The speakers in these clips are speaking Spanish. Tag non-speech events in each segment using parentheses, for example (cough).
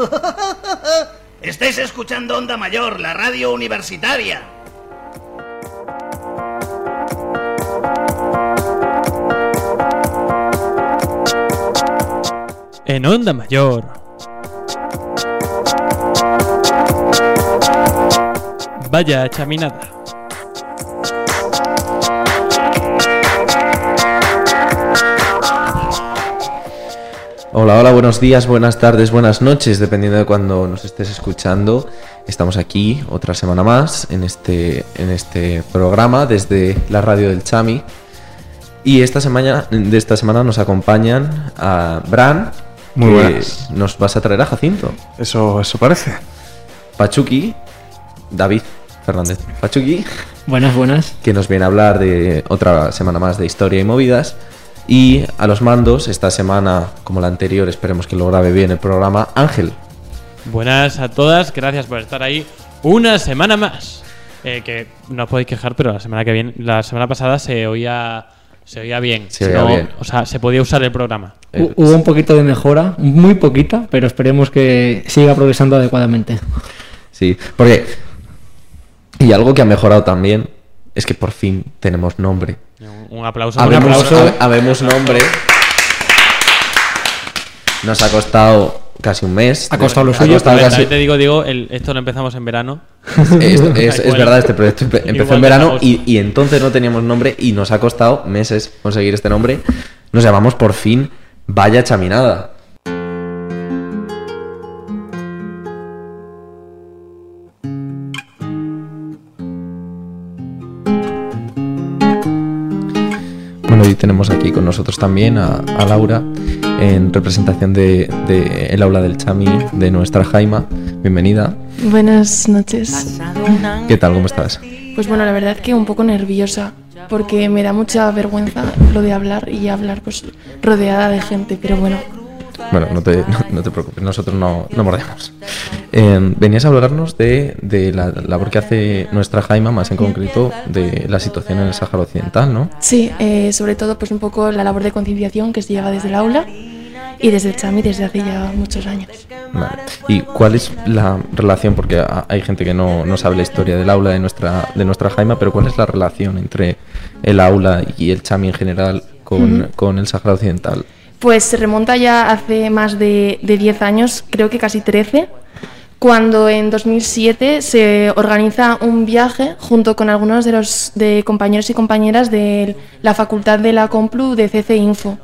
(laughs) Estáis escuchando Onda Mayor, la radio universitaria. En Onda Mayor. Vaya chaminada. Hola, hola, buenos días, buenas tardes, buenas noches, dependiendo de cuando nos estés escuchando. Estamos aquí otra semana más en este, en este programa desde la radio del Chami. Y esta semana, de esta semana nos acompañan a Bran, Muy que buenas. nos vas a traer a Jacinto, Eso, eso parece. Pachuki, David Fernández Pachuki, Buenas, buenas. que nos viene a hablar de otra semana más de historia y movidas. Y a los mandos, esta semana, como la anterior, esperemos que lo grabe bien el programa, Ángel. Buenas a todas, gracias por estar ahí una semana más. Eh, que no os podéis quejar, pero la semana que viene, la semana pasada se oía, se oía bien. Se Si oía no, bien. O sea, se podía usar el programa. Eh, Hu- Hubo un poquito de mejora, muy poquita, pero esperemos que siga progresando adecuadamente. Sí, porque. Y algo que ha mejorado también es que por fin tenemos nombre. Un, aplauso. Habemos, un aplauso. habe- habemos nombre. Nos ha costado casi un mes. Ha costado lo suyo, casi- te digo, digo, el- esto lo empezamos en verano. (laughs) es, es- es (laughs) Igual- verdad, este proyecto empe- empezó igual en verano y, y entonces no teníamos nombre y nos ha costado meses conseguir este nombre. Nos llamamos por fin Vaya Chaminada. Tenemos aquí con nosotros también a, a Laura en representación de, de el aula del Chami de nuestra Jaima. Bienvenida. Buenas noches. ¿Qué tal? ¿Cómo estás? Pues bueno, la verdad que un poco nerviosa porque me da mucha vergüenza lo de hablar y hablar pues rodeada de gente, pero bueno, Bueno, no te, no, (laughs) no te preocupes, nosotros no, no mordemos. Eh, venías a hablarnos de, de la labor que hace nuestra Jaima, más en concreto de la situación en el Sáhara Occidental, ¿no? sí, eh, sobre todo pues un poco la labor de concienciación que se lleva desde el aula y desde el Chami desde hace ya muchos años. Vale. ¿Y cuál es la relación? Porque ha- hay gente que no, no sabe la historia del aula de nuestra, de nuestra Jaima, pero ¿cuál es la relación entre el aula y el Chami en general con, con el Sáhara Occidental? Pues se remonta ya hace más de, de 10 años, creo que casi 13, cuando en 2007 se organiza un viaje junto con algunos de los de compañeros y compañeras de la facultad de la Complu de CC Info.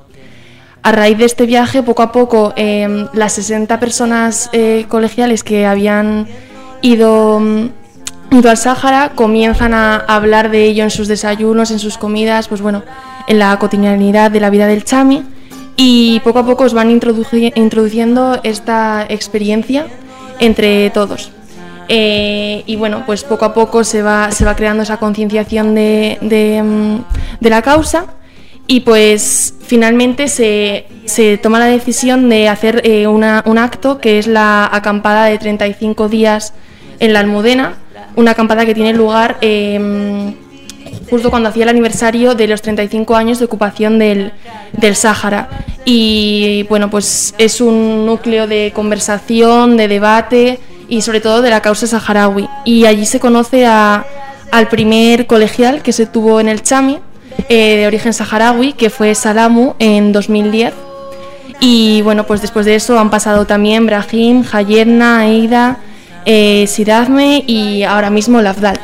A raíz de este viaje, poco a poco, eh, las 60 personas eh, colegiales que habían ido, mm, ido al Sáhara comienzan a hablar de ello en sus desayunos, en sus comidas, pues bueno, en la cotidianidad de la vida del Chami y poco a poco os van introduci- introduciendo esta experiencia entre todos. Eh, y bueno, pues poco a poco se va, se va creando esa concienciación de, de, mm, la causa y pues finalmente se, se toma la decisión de hacer eh, una- un acto que es la acampada de 35 días en la Almudena, una acampada que tiene lugar eh, justo cuando hacía el aniversario de los 35 años de ocupación del, del Sáhara. Y bueno, pues es un núcleo de conversación, de debate y sobre todo de la causa saharaui. Y allí se conoce a- al primer colegial que se tuvo en el Chami, eh, de origen saharaui, que fue Salamu en 2010. Y bueno, pues después de eso han pasado también Brahim, Hayerna, Aida, eh, Sirazme y ahora mismo Lafdal.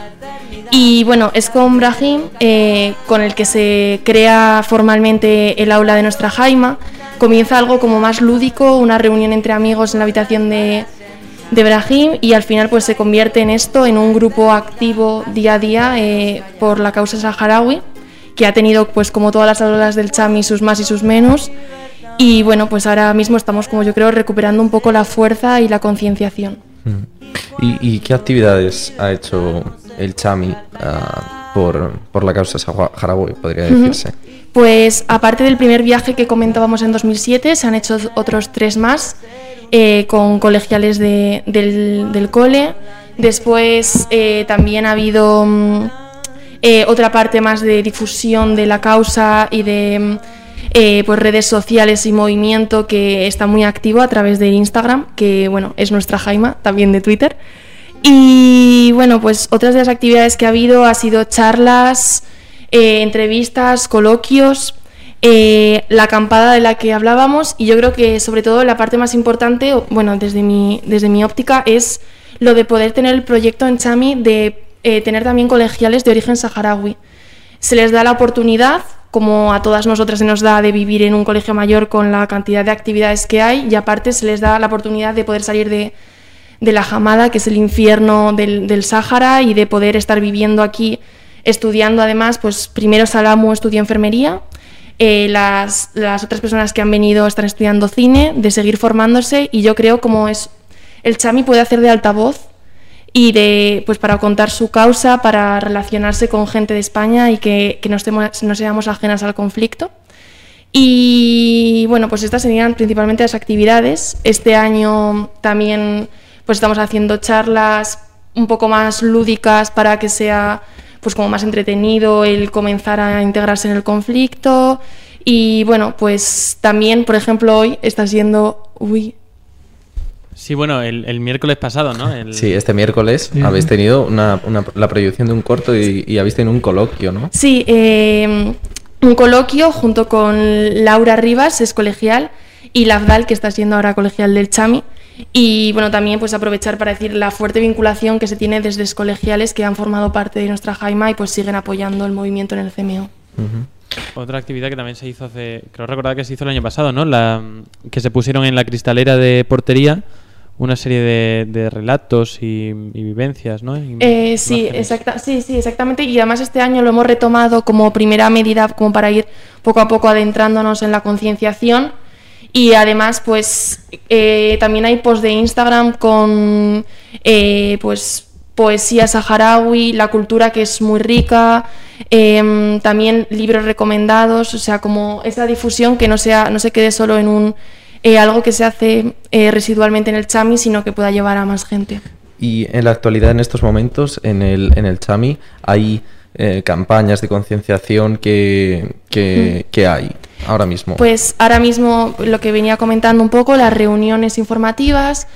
Y bueno, es con Brahim eh, con el que se crea formalmente el aula de nuestra Jaima. Comienza algo como más lúdico, una reunión entre amigos en la habitación de, de Brahim y al final pues se convierte en esto, en un grupo activo día a día eh, por la causa saharaui, que ha tenido pues como todas las aulas del Chami sus más y sus menos. Y bueno, pues ahora mismo estamos como yo creo recuperando un poco la fuerza y la concienciación. ¿Y, y qué actividades ha hecho el Chami ah, por, por la causa saharaui, podría decirse? Pues aparte del primer viaje que comentábamos en 2007, se han hecho otros tres más eh, con colegiales de- del, del cole. Después eh, también ha habido mm, eh, otra parte más de difusión de la causa y de, mm, pues redes sociales y movimiento que está muy activo a través de Instagram, que bueno, es nuestra Jaima, también de Twitter. Y bueno, pues otras de las actividades que ha habido ha sido charlas, eh, entrevistas, coloquios, eh, la acampada de la que hablábamos y yo creo que sobre todo la parte más importante, bueno, desde mi, desde mi óptica, es lo de poder tener el proyecto en Chami de eh, tener también colegiales de origen saharaui. Se les da la oportunidad, como a todas nosotras se nos da, de vivir en un colegio mayor con la cantidad de actividades que hay y aparte se les da la oportunidad de poder salir de, de la jamada, que es el infierno del, del Sáhara, y de poder estar viviendo aquí estudiando además, pues primero Salamu estudió enfermería, eh, las, las, otras personas que han venido están estudiando cine, de seguir formándose y yo creo como es el Chami puede hacer de altavoz y de pues para contar su causa, para relacionarse con gente de España y que, que no, estemos, no seamos ajenas al conflicto. Y bueno, pues estas serían principalmente las actividades. Este año también pues estamos haciendo charlas un poco más lúdicas para que sea pues como más entretenido el comenzar a integrarse en el conflicto. Y bueno, pues también, por ejemplo, hoy está siendo... Uy, Sí, bueno, el, el, miércoles pasado, ¿no? El... Sí, este miércoles habéis tenido una, una, la proyección de un corto y, y, habéis tenido un coloquio, ¿no? Sí, eh, un coloquio junto con Laura Rivas, es colegial, y Lafdal, que está siendo ahora colegial del Chami. Y bueno, también pues aprovechar para decir la fuerte vinculación que se tiene desde colegiales que han formado parte de nuestra Jaima y pues siguen apoyando el movimiento en el CMO. Uh -huh. Otra actividad que también se hizo hace, creo recordar que se hizo el año pasado, ¿no? La, que se pusieron en la cristalera de portería una serie de, de relatos y, y, vivencias, ¿no? Y eh, sí, exacta, sí, sí, exactamente. Y además este año lo hemos retomado como primera medida, como para ir poco a poco adentrándonos en la concienciación. Y además, pues eh, también hay posts de Instagram con eh, pues poesía saharaui, la cultura que es muy rica, eh, también libros recomendados, o sea, como esa difusión que no sea, no se quede solo en un eh, algo que se hace eh, residualmente en el Chami, sino que pueda llevar a más gente. Y en la actualidad, en estos momentos, en el, en el Chami, hay eh, campañas de concienciación que, que, que, hay ahora mismo. Pues ahora mismo, lo que venía comentando un poco, las reuniones informativas,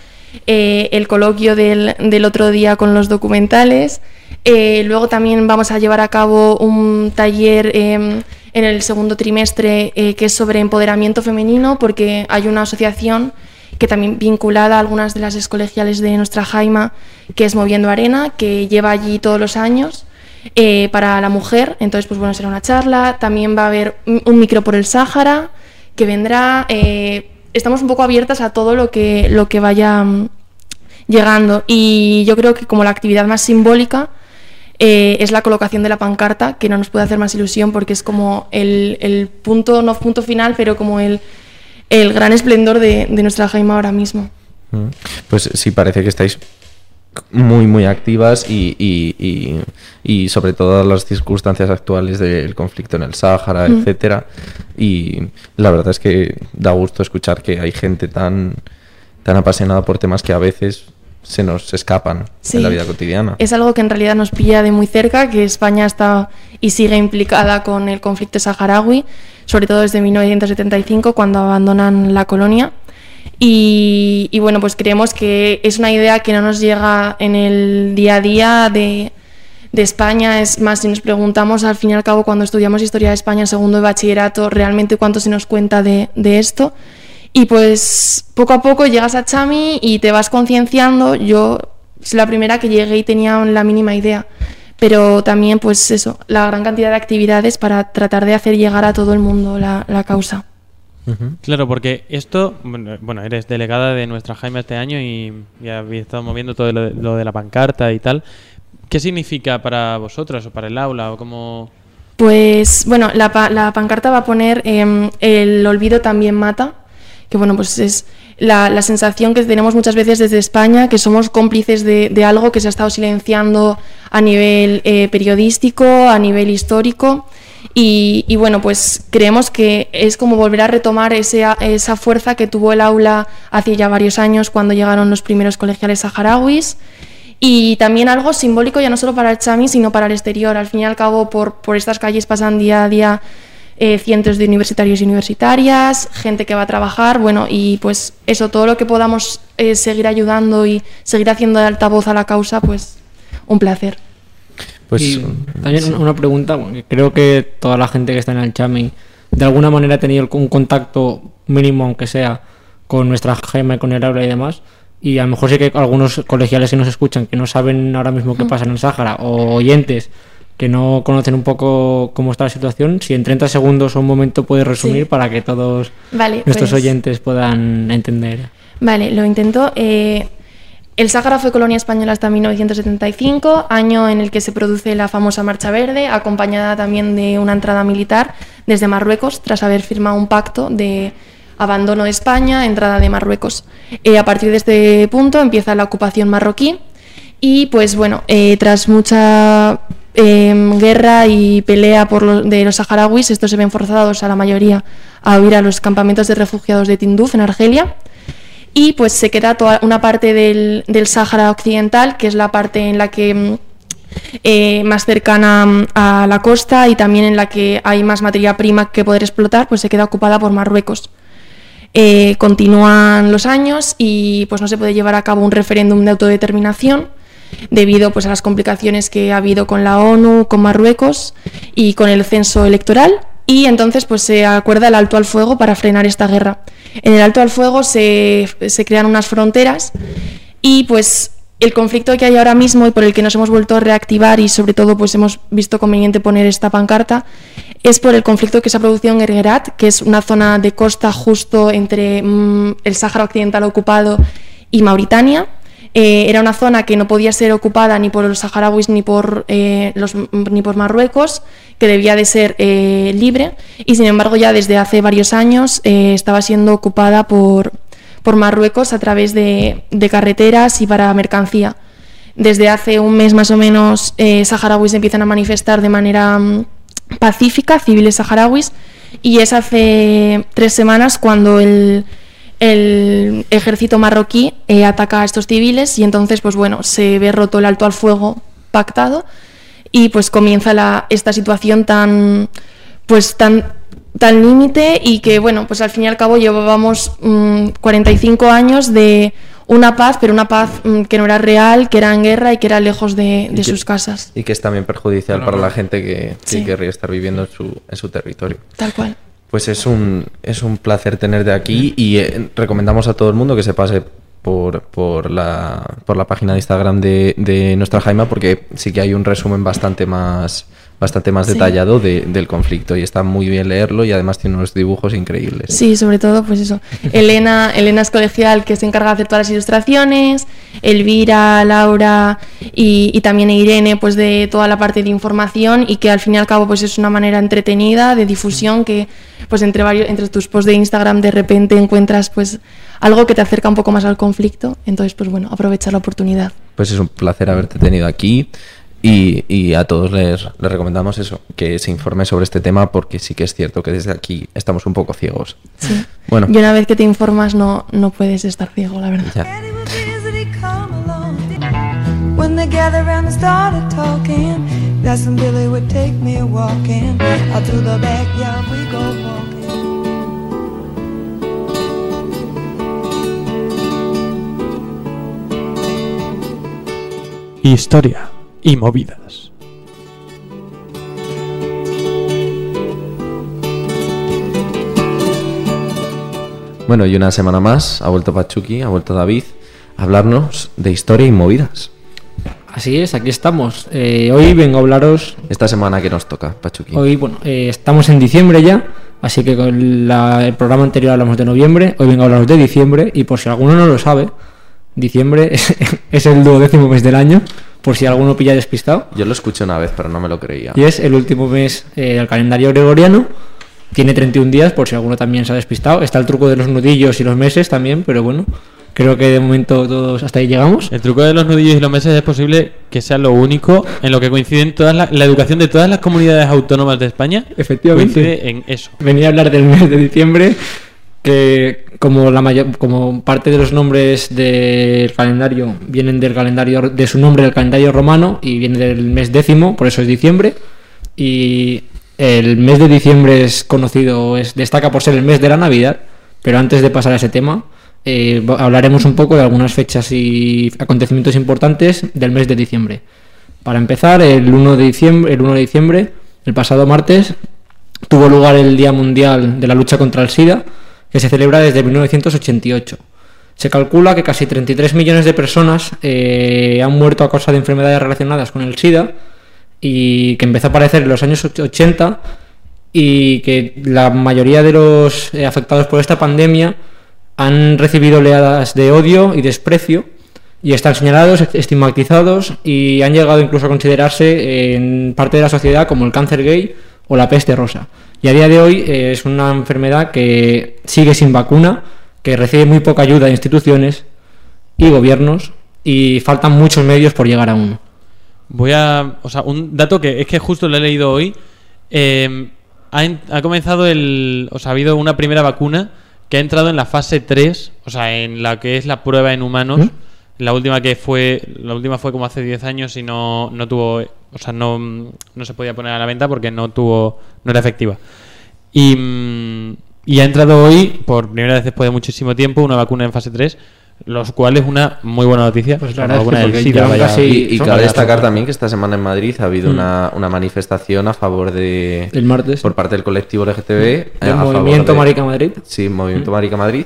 eh, el coloquio del, del, otro día con los documentales. luego también vamos a llevar a cabo un taller em, en el segundo trimestre eh, que es sobre empoderamiento femenino, porque hay una asociación que también vinculada a algunas de las escolegiales de nuestra Jaima, que es Moviendo Arena, que lleva allí todos los años eh, para la mujer. Entonces, pues bueno, será una charla. También va a haber un micro por el Sáhara que vendrá. Eh, estamos un poco abiertas a todo lo que, lo que vaya um, llegando. Y yo creo que como la actividad más simbólica eh, es la colocación de la pancarta, que no nos puede hacer más ilusión porque es como el, el punto, no punto final, pero como el, el gran esplendor de, de, nuestra Jaima ahora mismo. Pues sí, parece que estáis muy, muy activas y, y, y, y sobre todas las circunstancias actuales del conflicto en el Sáhara, mm. etcétera. Y la verdad es que da gusto escuchar que hay gente tan, tan apasionada por temas que a veces se nos escapan sí, en la vida cotidiana. Es algo que en realidad nos pilla de muy cerca, que España está y sigue implicada con el conflicto saharaui, sobre todo desde 1975, cuando abandonan la colonia. Y, y, bueno, pues creemos que es una idea que no nos llega en el día a día de, de España. Es más, si nos preguntamos al fin y al cabo cuando estudiamos Historia de España segundo de bachillerato, realmente cuánto se nos cuenta de, de esto. Y pues poco a poco llegas a Chami y te vas concienciando. Yo soy la primera que llegué y tenía la mínima idea. Pero también, pues eso, la gran cantidad de actividades para tratar de hacer llegar a todo el mundo la, la causa. Uh -huh. Claro, porque esto, bueno, eres delegada de nuestra Jaime este año y, y habéis estado moviendo todo lo de, lo de, la pancarta y tal. ¿Qué significa para vosotras o para el aula o cómo...? Pues, bueno, la, la pancarta va a poner eh, el olvido también mata, que bueno, pues es la, la, sensación que tenemos muchas veces desde España, que somos cómplices de, de algo que se ha estado silenciando a nivel eh, periodístico, a nivel histórico. Y, bueno, pues creemos que es como volver a retomar esa fuerza que tuvo el aula hace ya varios años cuando llegaron los primeros colegiales saharauis. Y también algo simbólico ya no solo para el Chami, sino para el exterior. Al fin y al cabo, por, por estas calles pasan día a día eh, cientos de universitarios y universitarias, gente que va a trabajar, bueno, y pues eso, todo lo que podamos eh, seguir ayudando y seguir haciendo de altavoz a la causa, pues un placer. Pues Y mm, también sí. una pregunta, porque creo que toda la gente que está en el Chami de alguna manera ha tenido un contacto mínimo, aunque sea, con nuestra gema, con el aula y demás. Y a lo mejor sí que algunos colegiales que nos escuchan que no saben ahora mismo qué pasa en el Sáhara, o oyentes que no conocen un poco cómo está la situación, si en 30 segundos o un momento puedes resumir Sí. para que todos Vale, nuestros pues- oyentes puedan entender. Vale, lo intento. Eh, el Sáhara fue colonia española hasta 1975, año en el que se produce la famosa Marcha Verde, acompañada también de una entrada militar desde Marruecos, tras haber firmado un pacto de abandono de España, entrada de Marruecos. Eh, a partir de este punto empieza la ocupación marroquí y pues bueno, eh, tras mucha em, guerra y pelea por de los saharauis, estos se ven forzados a la mayoría a huir a los campamentos de refugiados de Tinduf en Argelia y pues se queda toda una parte del, del Sáhara Occidental, que es la parte en la que mm, eh, más cercana mm, a la costa y también en la que hay más materia prima que poder explotar, pues se queda ocupada por Marruecos. Eh, continúan los años y pues no se puede llevar a cabo un referéndum de autodeterminación debido pues a las complicaciones que ha habido con la ONU, con Marruecos y con el censo electoral y entonces pues se acuerda el alto al fuego para frenar esta guerra. En el alto al fuego se, crean unas fronteras y pues el conflicto que hay ahora mismo y por el que nos hemos vuelto a reactivar y sobre todo pues hemos visto conveniente poner esta pancarta es por el conflicto que se ha producido en Ergerat, que es una zona de costa justo entre mm, el Sáhara Occidental ocupado y Mauritania. Eh, era una zona que no podía ser ocupada ni por los saharauis ni por, eh, los, ni por Marruecos, que debía de ser eh, libre, y sin embargo ya desde hace varios años eh, estaba siendo ocupada por, por Marruecos a través de, de carreteras y para mercancía. Desde hace un mes más o menos, saharauis empiezan a manifestar de manera mm, pacífica, civiles saharauis, y es hace tres semanas cuando el, el ejército marroquí eh, ataca a estos civiles y entonces, pues bueno, se ve roto el alto al fuego pactado y pues comienza la, esta situación tan, pues tan tan límite y que bueno pues al fin y al cabo llevábamos mm, 45 años de una paz pero una paz mm, que no era real que era en guerra y que era lejos de, de que- sus casas Y que es también perjudicial para la gente que, que Sí. querría estar viviendo en su, en su territorio. tal cual Pues es un, es un placer tenerte aquí y eh, recomendamos a todo el mundo que se pase por, por, la, por la página de Instagram de, de nuestra Jaima porque sí que hay un resumen bastante más, bastante más Sí. detallado de- del conflicto y está muy bien leerlo y además tiene unos dibujos increíbles. Sí, sobre todo, pues eso. Elena, (laughs) Elena es colegial que se encarga de hacer todas las ilustraciones, Elvira, Laura y, y también Irene, pues de toda la parte de información y que al fin y al cabo pues es una manera entretenida de difusión que pues entre varios, entre tus posts de Instagram de repente encuentras pues algo que te acerca un poco más al conflicto. Entonces, pues bueno, aprovechar la oportunidad. Pues es un placer haberte tenido aquí y, y a todos les, les recomendamos eso, que se informe sobre este tema porque sí que es cierto que desde aquí estamos un poco ciegos. Sí. Bueno, Y una vez que te informas no, no puedes estar ciego, la verdad. ya. Daddy would visit, he'd come along. When they gathered around and started talking, that's when Billy would take me walking. Out to the backyard we go walking. Historia y movidas. Bueno, y una semana más ha vuelto Pachuki, ha vuelto David a hablarnos de historia y movidas. Así es, aquí estamos. Eh, hoy vengo a hablaros Esta semana que nos toca, Pachuki. Hoy, bueno, eh, estamos en diciembre ya, así que con la- el programa anterior hablamos de noviembre, hoy vengo a hablaros de diciembre, y por si alguno no lo sabe, diciembre (laughs) es, es el duodécimo mes del año, por si alguno pilla despistado, Yo lo escuché una vez, pero no me lo creía. y es el último mes eh, del calendario gregoriano. Tiene 31 días, por si alguno también se ha despistado. Está el truco de los nudillos y los meses también, pero bueno, creo que de momento todos hasta ahí llegamos. El truco de los nudillos y los meses es posible que sea lo único en lo que coinciden todas la, la educación de todas las comunidades autónomas de España. Efectivamente. Coincide en eso. venía a hablar del mes de diciembre, que como la mayor, como parte de los nombres del calendario vienen del calendario de su nombre del calendario romano y viene del mes décimo, por eso es diciembre. Y El mes de diciembre es conocido, es, destaca por ser el mes de la Navidad, pero antes de pasar a ese tema, eh, hablaremos un poco de algunas fechas y acontecimientos importantes del mes de diciembre. Para empezar, el 1 de diciembre, el 1 de diciembre, el pasado martes, tuvo lugar el Día Mundial de la Lucha contra el SIDA, que se celebra desde 1988. Se calcula que casi 33 millones de personas eh, han muerto a causa de enfermedades relacionadas con el SIDA y que empezó a aparecer en los años 80 y que la mayoría de los eh, afectados por esta pandemia han recibido oleadas de odio y desprecio y están señalados, estigmatizados y han llegado incluso a considerarse en parte de la sociedad como el cáncer gay o la peste rosa. Y a día de hoy eh, es una enfermedad que sigue sin vacuna, que recibe muy poca ayuda de instituciones y gobiernos y faltan muchos medios por llegar a uno. Voy a. O sea, un dato que es que justo lo he leído hoy. eh, ha, ha comenzado el. O sea, ha habido una primera vacuna que ha entrado en la fase 3, o sea, en la que es la prueba en humanos. ¿Mm? La última que fue. La última fue como hace 10 años y no, no tuvo. O sea, no, no se podía poner a la venta porque no tuvo. no era efectiva. Y, mm, y ha entrado hoy, por primera vez después de muchísimo tiempo, una vacuna en fase 3, los cuales es una muy buena noticia. Pues la verdad es que vaya- casi- Y, cabe destacar también que esta semana en Madrid ha habido Mm. una, una manifestación a favor de. El martes. Por parte del colectivo LGTB. eh, El a favor movimiento de- Marica Madrid. Sí, Movimiento Marica Madrid.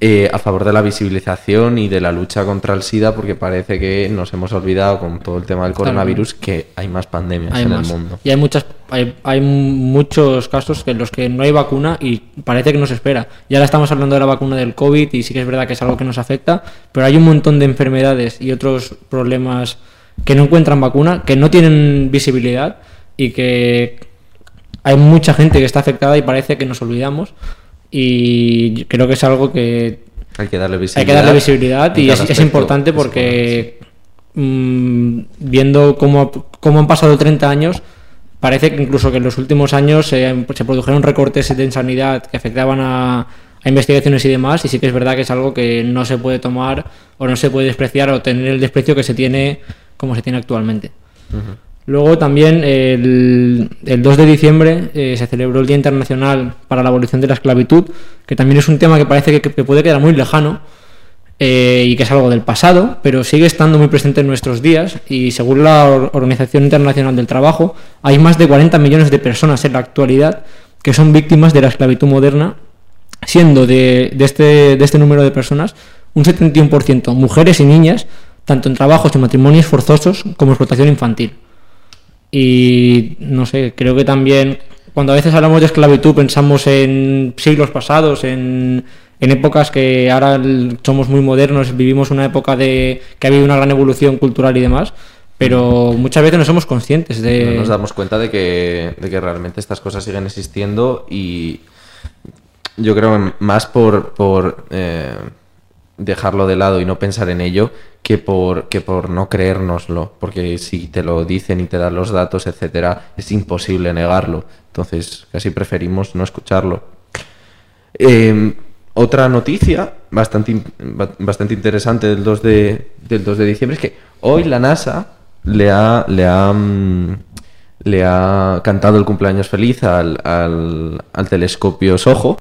Eh, a favor de la visibilización y de la lucha contra el SIDA, porque parece que nos hemos olvidado con todo el tema del coronavirus que hay más pandemias Hay en más. el mundo. Y hay muchas hay, hay muchos casos en los que no hay vacuna y parece que no se espera. Y ahora estamos hablando de la vacuna del COVID y sí que es verdad que es algo que nos afecta, pero hay un montón de enfermedades y otros problemas que no encuentran vacuna, que no tienen visibilidad y que hay mucha gente que está afectada y parece que nos olvidamos. Y creo que es algo que Hay que darle visibilidad. que darle visibilidad en y es, importante porque mm, viendo cómo, cómo han pasado 30 años, parece que incluso que en los últimos años se, se produjeron recortes en sanidad que afectaban a, a investigaciones y demás, y sí que es verdad que es algo que no se puede tomar o no se puede despreciar o tener el desprecio que se tiene como se tiene actualmente. Luego también el, el 2 de diciembre eh, se celebró el Día Internacional para la Abolición de la Esclavitud, que también es un tema que parece que, que puede quedar muy lejano eh, y que es algo del pasado, pero sigue estando muy presente en nuestros días y según la Or- Organización Internacional del Trabajo hay más de 40 millones de personas en la actualidad que son víctimas de la esclavitud moderna, siendo de, de este, de este número de personas un 71% mujeres y niñas, tanto en trabajos y matrimonios forzosos como explotación infantil. Y no sé, creo que también cuando a veces hablamos de esclavitud pensamos en siglos pasados, en, en épocas que ahora somos muy modernos, vivimos una época de que ha habido una gran evolución cultural y demás, pero muchas veces no somos conscientes de... No nos damos cuenta de que, de que realmente estas cosas siguen existiendo y yo creo más por, por eh, dejarlo de lado y no pensar en ello que por, que por no creérnoslo, porque si te lo dicen y te dan los datos, etcétera, es imposible negarlo. Entonces, casi preferimos no escucharlo. Eh, otra noticia bastante, bastante interesante del 2 de, del 2 de diciembre es que hoy la NASA le ha, le ha, mm, le ha cantado el cumpleaños feliz al, al- al telescopio SOHO,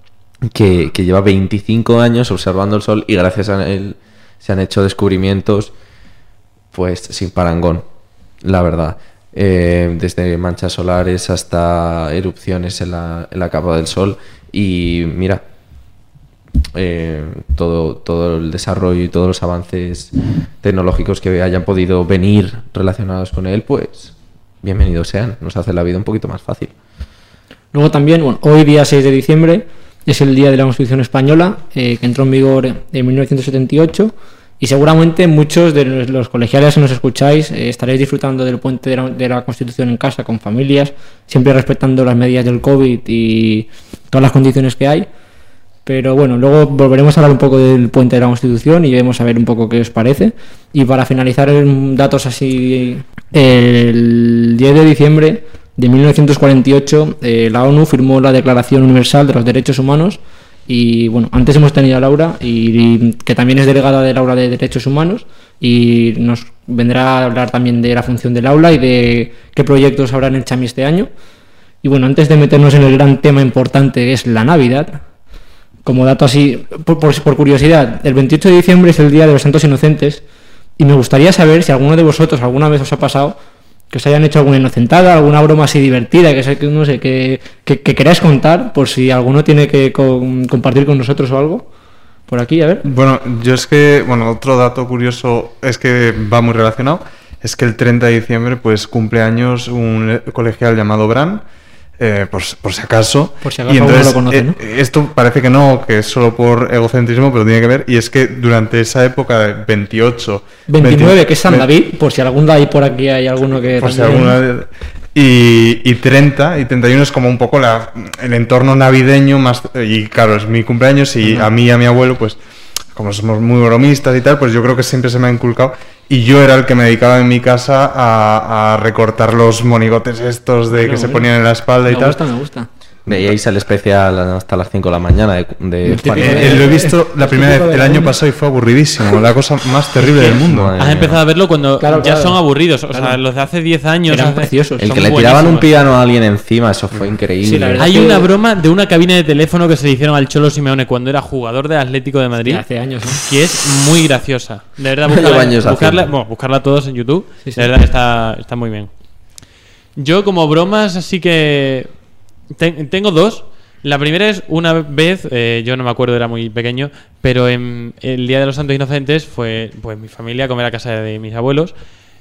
que, lleva 25 años observando el Sol y gracias a él se han hecho descubrimientos pues sin parangón, la verdad. Eh, desde manchas solares hasta erupciones en la, en la capa del Sol. Y mira, eh, todo, todo el desarrollo y todos los avances tecnológicos que hayan podido venir relacionados con él, pues bienvenidos sean. Nos hace la vida un poquito más fácil. Luego también, bueno, hoy día 6 de diciembre es el día de la Constitución Española, eh, que entró en vigor en 1978 y seguramente muchos de los- colegiales que nos escucháis eh, estaréis disfrutando del puente de la, de la Constitución en casa con familias, siempre respetando las medidas del COVID y todas las condiciones que hay. Pero bueno, luego volveremos a hablar un poco del puente de la Constitución y vamos a ver un poco qué os parece. Y para finalizar datos así, el 10 de diciembre de 1948 eh, la ONU firmó la Declaración Universal de los Derechos Humanos y bueno, antes hemos tenido a Laura y, que también es delegada del aula de Derechos Humanos y nos vendrá a hablar también de la función del aula y de qué proyectos habrán en Chami este año. Y bueno, antes de meternos en el gran tema importante que es la Navidad, como dato así, por, por- por curiosidad, el 28 de diciembre es el Día de los Santos Inocentes y me gustaría saber si alguno de vosotros alguna vez os ha pasado que os hayan hecho alguna inocentada, alguna broma así divertida, que, no sé, que, que, que queráis contar, por si alguno tiene que con- compartir con nosotros o algo. Por aquí, a ver. Bueno, yo es que, bueno, otro dato curioso es que va muy relacionado, es que el 30 de diciembre pues cumple años un colegial llamado Bran, eh, por, por si acaso. Por si acaso alguno lo conoce, eh, ¿no? Esto parece que no, que es solo por egocentrismo, pero tiene que ver, y es que durante esa época de 28... 29, 20 que es San David, por si algún ahí por aquí hay alguno que... por si alguna- y, y 30 y 31 es como un poco la, el entorno navideño más y claro es mi cumpleaños y a mí y a mi abuelo pues como somos muy bromistas y tal pues yo creo que siempre se me ha inculcado y yo era el que me dedicaba en mi casa a, a recortar los monigotes estos de que se ponían en la espalda y Me tal gusta, me gusta. Veíais el especial hasta las 5 de la mañana de, de El típico Eh, eh, lo he visto la primera vez de el año pasado y fue aburridísimo la cosa más (laughs) terrible del mundo Madre Has mía. empezado a verlo cuando Claro, ya claro. son aburridos. O sea, Claro. los de hace 10 años. Eran hace- preciosos. El son que le tiraban un piano a alguien encima, eso fue increíble. Sí, la verdad. Hay que- una broma de una cabina de teléfono que se le hicieron al Cholo Simeone cuando era jugador del Atlético de Madrid. Hace años, ¿no? que es muy graciosa. De verdad, (laughs) buscarla, años buscarla, bueno, buscarla todos en YouTube. Sí, sí. De verdad está, está muy bien. Yo como bromas así que ten- tengo dos. La primera es una vez, eh, yo no me acuerdo, era muy pequeño, pero en el Día de los Santos Inocentes fue pues mi familia a comer a casa de mis abuelos,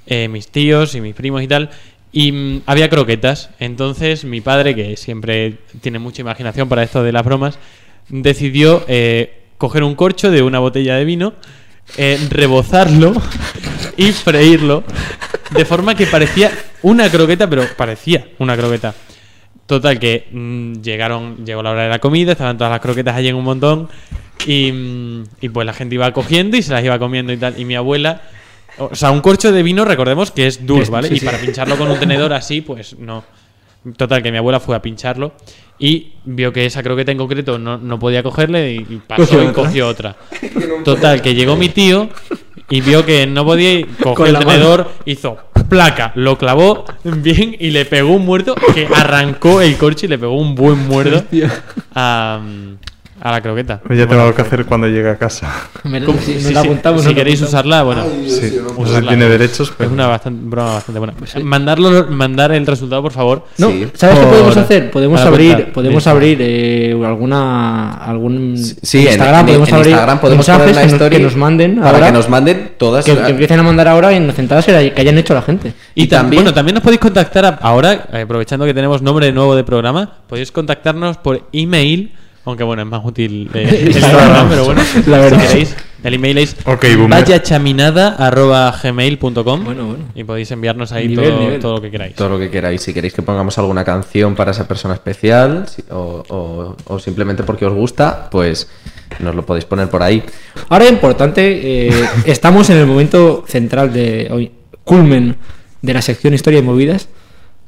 eh, mis tíos y mis primos y tal, y mm, había croquetas. Entonces mi padre, que siempre tiene mucha imaginación para esto de las bromas, decidió eh, coger un corcho de una botella de vino, eh, rebozarlo y freírlo de forma que parecía una croqueta, pero parecía una croqueta. Total, que mm, llegaron, llegó la hora de la comida, estaban todas las croquetas allí en un montón y, mm, y pues la gente iba cogiendo y se las iba comiendo y tal. Y mi abuela, o sea, un corcho de vino, recordemos que es duro, ¿vale? sí, y para pincharlo con un tenedor así, pues no. Total, que mi abuela fue a pincharlo y vio que esa croqueta en concreto no, no podía cogerle y, y pasó Cogió y otra. cogió otra. (laughs) Total, que llegó mi tío y vio que no podía y cogió el mano. tenedor, hizo placa, lo clavó bien y le pegó un muerto que arrancó el corcho y le pegó un buen muerto (laughs) a, a la croqueta. ya tengo algo que hacer cuando llegue a casa (laughs) Me- ¿cómo? si Sí, la apuntamos, si queréis apuntamos. usarla, bueno, sí, no sé si tiene derechos es pero una bastante, broma bastante buena. Mandarlo, mandar el resultado, por favor. No, Sí. ¿sabes qué podemos hacer? Podemos abrir, podemos abrir eh, alguna algún Sí, en- Instagram, en, podemos en abrir Instagram podemos poner la story que nos manden para ahora, que nos manden todas que, empiecen a mandar ahora inocentadas que, que hayan hecho la gente. Y, Y también, bueno, también nos podéis contactar a- ahora, aprovechando que tenemos nombre nuevo de programa, podéis contactarnos por email, aunque bueno, es más útil eh, (laughs) el Instagram. Instagram, pero bueno, La verdad. si queréis, el email es Ok, boomer. vayachaminada.gmail.com Bueno, bueno. y podéis enviarnos ahí Nivel, todo, nivel. todo lo que queráis. todo lo que queráis. Si queréis que pongamos alguna canción para esa persona especial si- o, o- o simplemente porque os gusta, pues nos lo podéis poner por ahí. Ahora importante, eh, estamos en el momento central de hoy, culmen de la sección Historia y Movidas.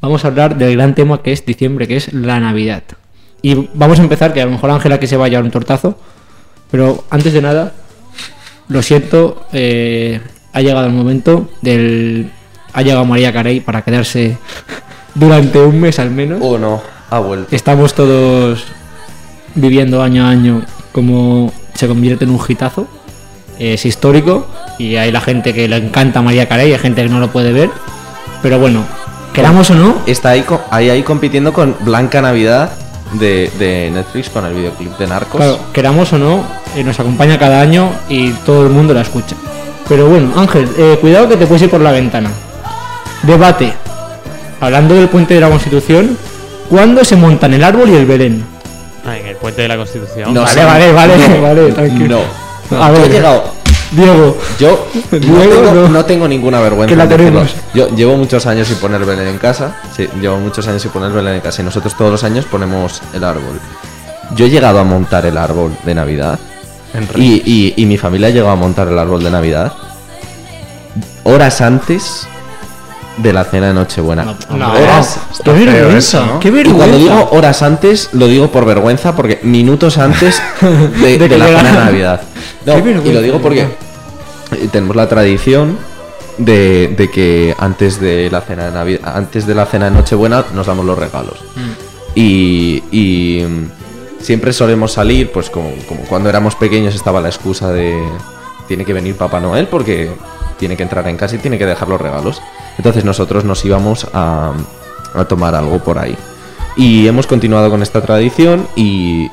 Vamos a hablar del gran tema que es diciembre, que es la Navidad. Y vamos a empezar, que a lo mejor Ángela que se vaya a un tortazo, pero antes de nada, lo siento, eh, ha llegado el momento del... Ha llegado María Carey para quedarse durante un mes al menos. O no, ha vuelto. Estamos todos viviendo año a año como se convierte en un hitazo. Es histórico y hay la gente que le encanta a María Carey, hay gente que no lo puede ver. Pero bueno, queramos o no, Está ahí, ahí, ahí compitiendo con Blanca Navidad de, de Netflix con el videoclip de Narcos. claro, queramos o no, eh, nos acompaña cada año y todo el mundo la escucha. Pero bueno, Ángel, eh, cuidado que te puedes ir por la ventana. Debate. Hablando del puente de la Constitución, ¿cuándo se montan el árbol y el Belén? Ah, en el puente de la Constitución. No vale, vale, vale, (laughs) vale, tranquilo. No. A Yo ver, he llegado. Diego, Yo (laughs) no Diego, tengo, no. no tengo ninguna vergüenza. Que la tenemos. Yo llevo muchos años sin poner Belén en casa. Sí, llevo muchos años sin poner Belén en casa. Y nosotros todos los años ponemos el árbol. Yo he llegado a montar el árbol de Navidad. Y, y- y mi familia ha llegado a montar el árbol de Navidad horas antes de la cena de Nochebuena. No, horas. qué vergüenza, ¿no? qué Y vergüenza. cuando digo horas antes, lo digo por vergüenza, porque minutos antes (laughs) de, De de que la cena de Navidad. Y lo digo porque tenemos la tradición de, de que antes de la cena de Navidad, antes de la cena de Nochebuena nos damos los regalos. Y, y, mm, siempre solemos salir, pues como, como cuando éramos pequeños estaba la excusa de tiene que venir Papá Noel porque tiene que entrar en casa y tiene que dejar los regalos. Entonces nosotros nos íbamos a, a tomar algo por ahí. Y hemos continuado con esta tradición y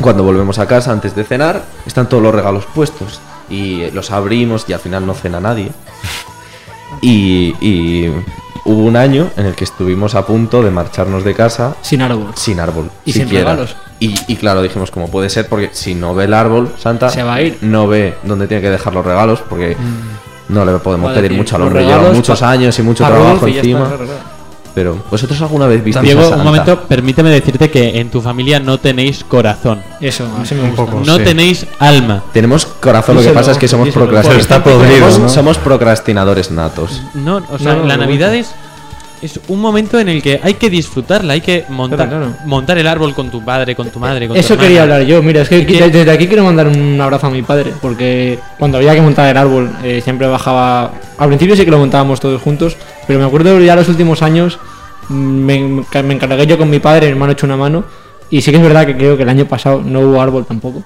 cuando volvemos a casa antes de cenar están todos los regalos puestos y los abrimos y al final no cena nadie. (laughs) Y, y hubo un año en el que estuvimos a punto de marcharnos de casa Sin árbol. sin árbol. Y sin regalos. Y, y claro, dijimos, como puede ser, porque si no ve el árbol, Santa Se va a ir. Mm. no ve dónde tiene que dejar los regalos, porque no le podemos pedir mucho al los hombre. Lleva muchos años y mucho trabajo y encima. Pero, ¿vosotros alguna vez visteis Diego, a un Santa? momento, permíteme decirte que en tu familia no tenéis corazón. Eso, así me Un poco. No sí. tenéis alma. Tenemos corazón, lo que pasa es que somos díselo. procrastinadores. Pero está podrido, somos, ¿no? somos procrastinadores natos. No, o sea, No, la Navidad es, es un momento en el que hay que disfrutarla, hay que montar, Claro, claro. montar el árbol con tu padre, con tu madre, con tu Eso quería hablar yo, mira, es que ¿Qué? desde aquí quiero mandar un abrazo a mi padre, porque cuando había que montar el árbol eh, siempre bajaba, al principio sí que lo montábamos todos juntos, pero me acuerdo ya los últimos años mm, me, me encargué yo con mi padre, mi hermano echó una mano, y sí que es verdad que creo que el año pasado no hubo árbol tampoco.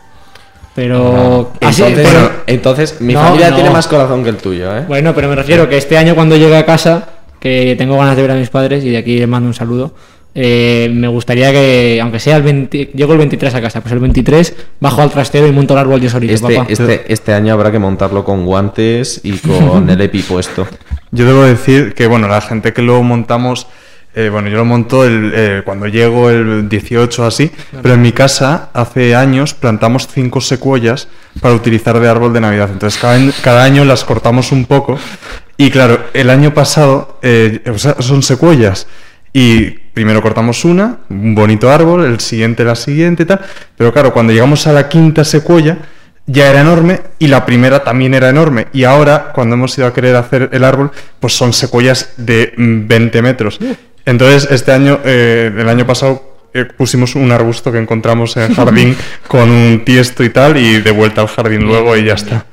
Pero... así- Entonces, pero- entonces mi No, familia no. tiene más corazón que el tuyo, ¿eh? Bueno, pero me refiero que este año cuando llegue a casa, que tengo ganas de ver a mis padres y de aquí les mando un saludo, eh, me gustaría que, aunque sea el 20, llego el 23 a casa, pues el 23 bajo al trastero y monto el árbol yo solito, Este, papá. este, este año habrá que montarlo con guantes y con el EPI puesto. (laughs) Yo debo decir que, bueno, la gente que lo montamos, eh, bueno, yo lo monto el, eh, cuando llego el 18 así, pero en mi casa hace años plantamos cinco secuoyas para utilizar de árbol de Navidad. Entonces cada, año- cada año las cortamos un poco y claro, el año pasado eh, o sea, son secuoyas. Y primero cortamos una, un bonito árbol, el siguiente la siguiente y tal. Pero claro, cuando llegamos a la quinta secuoya, ya era enorme y la primera también era enorme. Y ahora, cuando hemos ido a querer hacer el árbol, pues son secuoyas de mm, 20 metros. Entonces, este año, eh, el año pasado, eh, pusimos un arbusto que encontramos en el (laughs) jardín con un tiesto y tal, y de vuelta al jardín luego y ya está.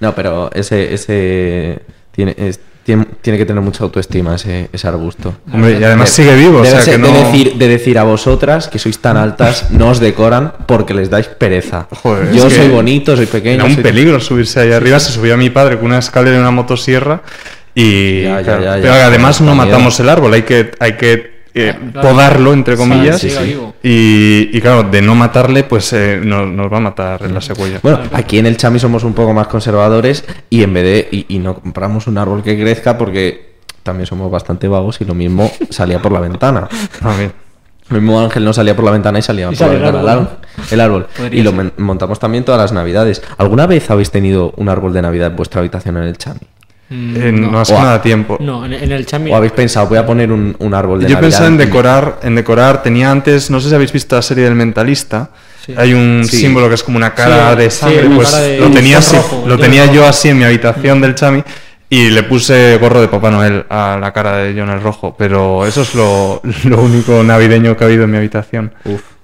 No, pero ese, ese tiene, es- tiene, tiene que tener mucha autoestima ese, ese arbusto. Hombre, y además De- sigue vivo, o debe sea ser- que no... de, decir, de decir a vosotras que sois tan altas, (laughs) no os decoran porque les dais pereza. Joder, Yo soy bonito, soy pequeño. Era un soy- peligro subirse ahí arriba. Se subía mi padre con una escalera y una motosierra. Y Ya, ya, claro, ya, ya. pero además no matamos el árbol, hay que, hay que eh, Claro. podarlo, entre comillas. sí, sí. vivo. Y, y claro, de no matarle, pues eh, nos, nos va a matar en la secuela. Bueno, aquí en el Chami somos un poco más conservadores y en vez de. Y, y no compramos un árbol que crezca porque también somos bastante vagos y lo mismo salía por la ventana. (laughs) Lo mismo Ángel no salía por la ventana y salía por la el ventana el árbol. El Y lo ser. montamos también todas las navidades. ¿Alguna vez habéis tenido un árbol de navidad en vuestra habitación en el Chami? Mm, Eh, no, no. hace O a- nada tiempo. No, en, en el chami. ¿O habéis pensado, voy a poner un, un árbol de Yo navidad? pensaba en y- decorar, en decorar. Tenía antes, no sé si habéis visto la serie del Mentalista. Sí. Hay un Sí. símbolo que es como una cara Sí, de sangre. pues cara de- lo tenía, así- rojo, lo tenía rojo. yo así en mi habitación del chami y le puse gorro de Papá Noel a la cara de John el Rojo. Pero eso es lo, (laughs) lo único navideño que ha habido en mi habitación.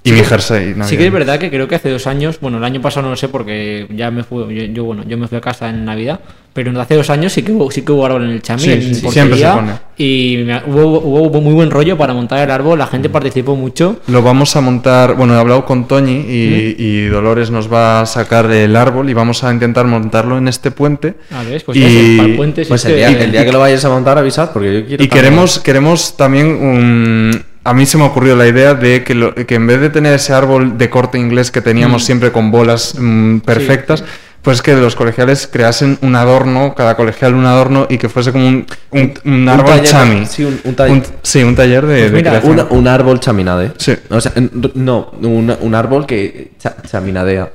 Y mi jersey. Sí que es verdad que creo que hace dos años, bueno, el año pasado no lo sé porque ya me fui, yo, yo, bueno, yo me fui a casa en Navidad, pero hace dos años sí que hubo, sí que hubo árbol en el Chami, Sí, en siempre se pone. y me- hubo, hubo, hubo muy buen rollo para montar el árbol, la gente participó mucho. Lo vamos a montar, bueno, he hablado con Toñi y, y Dolores nos va a sacar el árbol y vamos a intentar montarlo en este puente. A ver, pues Y- ya sé, para el puente Pues existe- el día, el día que lo vayáis a montar, avisad, porque yo quiero. Y también. queremos, queremos también un... A mí se me ha ocurrido la idea de que, lo- que en vez de tener ese árbol de corte inglés que teníamos siempre con bolas mm, perfectas, pues que los colegiales creasen un adorno, cada colegial un adorno y que fuese como un, un, un Un árbol taller- chami. Sí, un, un taller. Un- sí, un taller de, Pues de mira, creación. Un, un árbol chaminade. Sí. O sea, no, un, un árbol que cha- chaminadea.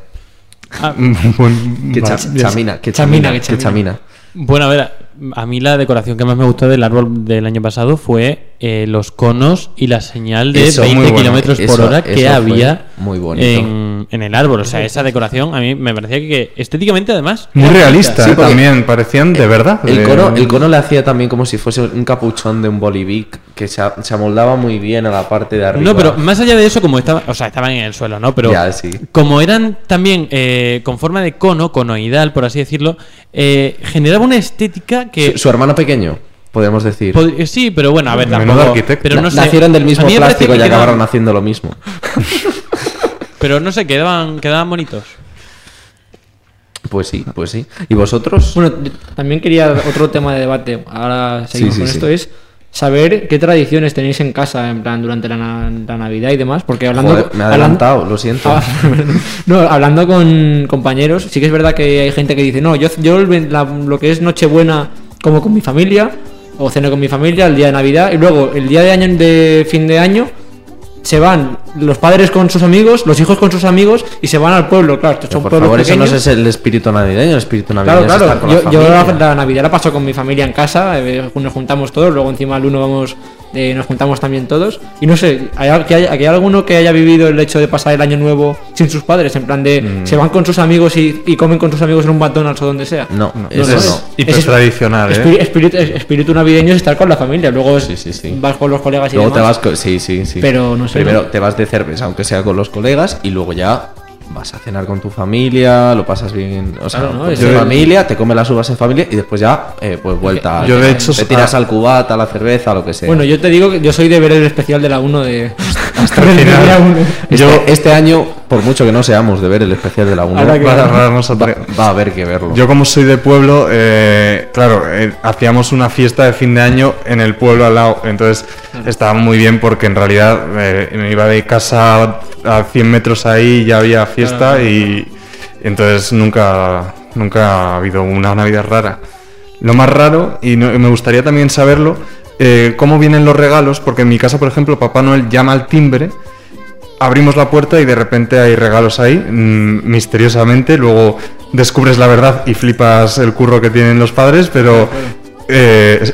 (laughs) Buen- Que, cha- vale, ya chamina, que Chamina, chamina, que que chamina. chamina. Bueno, a ver, a mí la decoración que más me gustó del árbol del año pasado fue eh, los conos y la señal de Eso, 20 muy bueno. kilómetros por Eso- hora que había muy en, en el árbol. O sea, esa decoración a mí me parecía que estéticamente además... Muy realista Sí, eh, también, parecían de verdad. El de- cono, el cono le hacía también como si fuese un capuchón de un bolivic que se, amoldaba muy bien a la parte de arriba. No, pero más allá de eso, como estaba, o sea, estaban en el suelo, ¿no? Pero Ya, sí. como eran también eh, con forma de cono, conoidal, por así decirlo, eh, generaba una estética que Su, su hermano pequeño. Podemos decir. Pod- eh, Sí, pero bueno, a ver, Menudo tampoco. arquitecto. Pero no Na- sé. Nacieron del mismo plástico y quedaban- acabaron haciendo lo mismo. (laughs) Pero no sé, quedaban, quedaban bonitos. Pues sí, pues sí. ¿Y vosotros? Bueno, yo también quería otro tema de debate, ahora seguimos Sí, sí, con sí. esto, es saber qué tradiciones tenéis en casa, en plan, durante la, na- la Navidad y demás, porque hablando... Joder, me he hablan- adelantado, lo siento. Ah, (laughs) no, hablando con compañeros, sí que es verdad que hay gente que dice, no, yo, yo la- lo que es Nochebuena como con mi familia, o ceno con mi familia el día de Navidad, y luego el día de año de fin de año se van los padres con sus amigos, los hijos con sus amigos y se van al pueblo, claro, estos son por favor, eso no pequeños. es el espíritu navideño. El espíritu navideño Claro, es claro. estar con Yo, la yo la, Navidad la paso con mi familia en casa, eh, nos juntamos todos, luego encima el uno vamos, eh, nos juntamos también todos. Y no sé, ¿hay, que hay alguno que haya vivido el hecho de pasar el año nuevo sin sus padres? En plan de, Mm. se van con sus amigos y, y comen con sus amigos en un McDonald's o donde sea. No, No, eso no, es- Hiper es- tradicional, ¿eh? Espíritu, espíritu, espíritu navideño es estar con la familia, luego es- Sí, sí, sí. vas con los colegas y Luego te demás. vas con... Sí, sí, sí. Pero no sé, Primero ¿no? te vas de cerveza, aunque sea con los colegas, y luego ya vas a cenar con tu familia, lo pasas bien, o sea, Claro, ¿no? con tu familia, te comes las uvas en familia y después ya, eh, pues vuelta. Yo, de hecho, te tiras ah, al cubata, a la cerveza, lo que sea. Bueno, yo te digo que yo soy de ver el especial de la 1 de... Hasta (laughs) el final. este, yo- este año, por mucho que no seamos de ver el especial de la 1, Ahora que- Va- va, va a haber que verlo. Yo como soy de pueblo, eh, claro, eh, hacíamos una fiesta de fin de año en el pueblo al lado, entonces estaba muy bien porque en realidad eh, me iba de casa a 100 metros ahí ya había fiesta y entonces nunca, nunca ha habido una Navidad rara. Lo más raro, y no- me gustaría también saberlo, eh, cómo vienen los regalos, porque en mi casa, por ejemplo, Papá Noel llama al timbre abrimos la puerta y de repente hay regalos ahí, mm, misteriosamente. Luego descubres la verdad y flipas el curro que tienen los padres, pero. eh,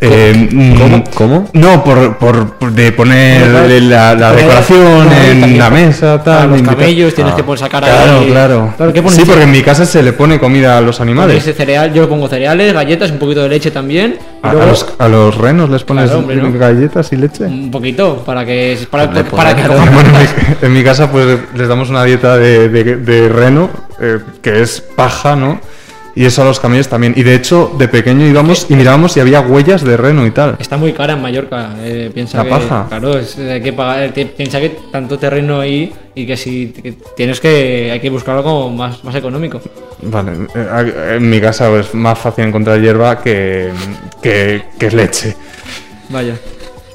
eh, mm, ¿Cómo? ¿Cómo? No, por, por- de poner la, decoración en la mesa, para tal. los invita- camellos tienes Ah, que poner sacar Claro, ahí- claro. Claro, ¿qué pones? Sí, porque en mi casa se le pone comida a los animales. Ese cereal, yo le pongo cereales, galletas, un poquito de leche también. A, los, a los renos les pones Claro, hombre, ¿no? galletas y leche. un poquito para que para, Hombre, pues para que coman. (laughs) Bueno, en mi, en mi casa pues les damos una dieta de, de- de reno, eh, que es paja, ¿no? Y eso a los camellos también. Y de hecho, de pequeño íbamos y mirábamos si había huellas de reno y tal. Está muy cara en Mallorca. eh, piensa La que, paja. Claro, es, hay que pagar. te- piensa que tanto terreno ahí y que si que tienes que hay que buscarlo como más, más económico. Vale, eh, en mi casa es más fácil encontrar hierba que, que, que leche. Vaya.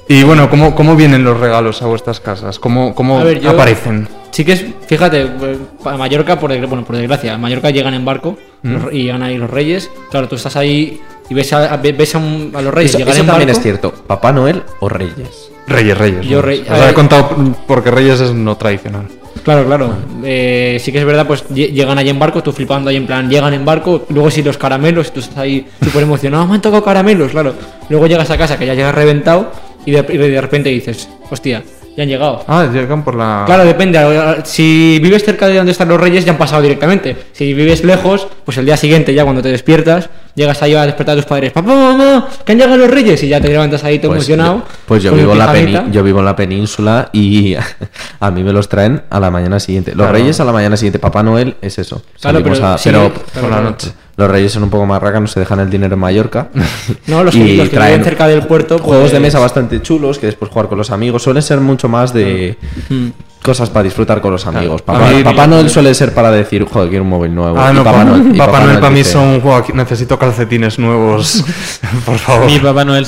Y bueno, ¿cómo, cómo vienen los regalos a vuestras casas? ¿Cómo, cómo A ver, yo- aparecen? Sí que es, fíjate, eh, a Mallorca, por, bueno, por desgracia, a Mallorca llegan en barco Mm. y llegan ahí los reyes. Claro, tú estás ahí y ves a, ves a, un- a los reyes Eso, llegar eso en también barco. es cierto. ¿Papá Noel o Reyes? Reyes, Reyes. Yo ¿no? rey- Os he contado porque Reyes es no tradicional. Claro, claro. Eh, sí que es verdad, pues lle- llegan ahí en barco, tú flipando ahí en plan, llegan en barco, luego si los caramelos, tú estás ahí súper emocionado, me han tocado caramelos, claro. Luego llegas a casa que ya llegas reventado y de, y de repente dices, hostia, ya han llegado. Ah, llegan por la... Claro, depende. Si vives cerca de donde están los reyes, ya han pasado directamente. Si vives lejos, pues el día siguiente, ya cuando te despiertas, llegas ahí a despertar a tus padres. Papá, mamá, que han llegado los reyes. Y ya te levantas ahí todo Pues emocionado. yo, pues yo vivo, la peni- yo vivo en la península y (laughs) a mí me los traen a la mañana siguiente. Los Claro. Reyes a la mañana siguiente. Papá Noel es eso. Claro, Salimos pero a- sí, pero claro, por la noche. Los Reyes son un poco más racas, no se dejan el dinero en Mallorca. (laughs) No, los que, Y los que traen viven cerca del puerto. Juegos de pues- mesa bastante chulos que después jugar con los amigos. Suelen ser mucho más de Mm. cosas para disfrutar con los amigos. Papá, mí- Papá Noel suele ser para decir, joder, quiero un móvil nuevo. Ah, no, Papá Noel, Papá Noel para mí son, "Buah, aquí necesito calcetines nuevos, (laughs) por favor. Mi Papá Noel,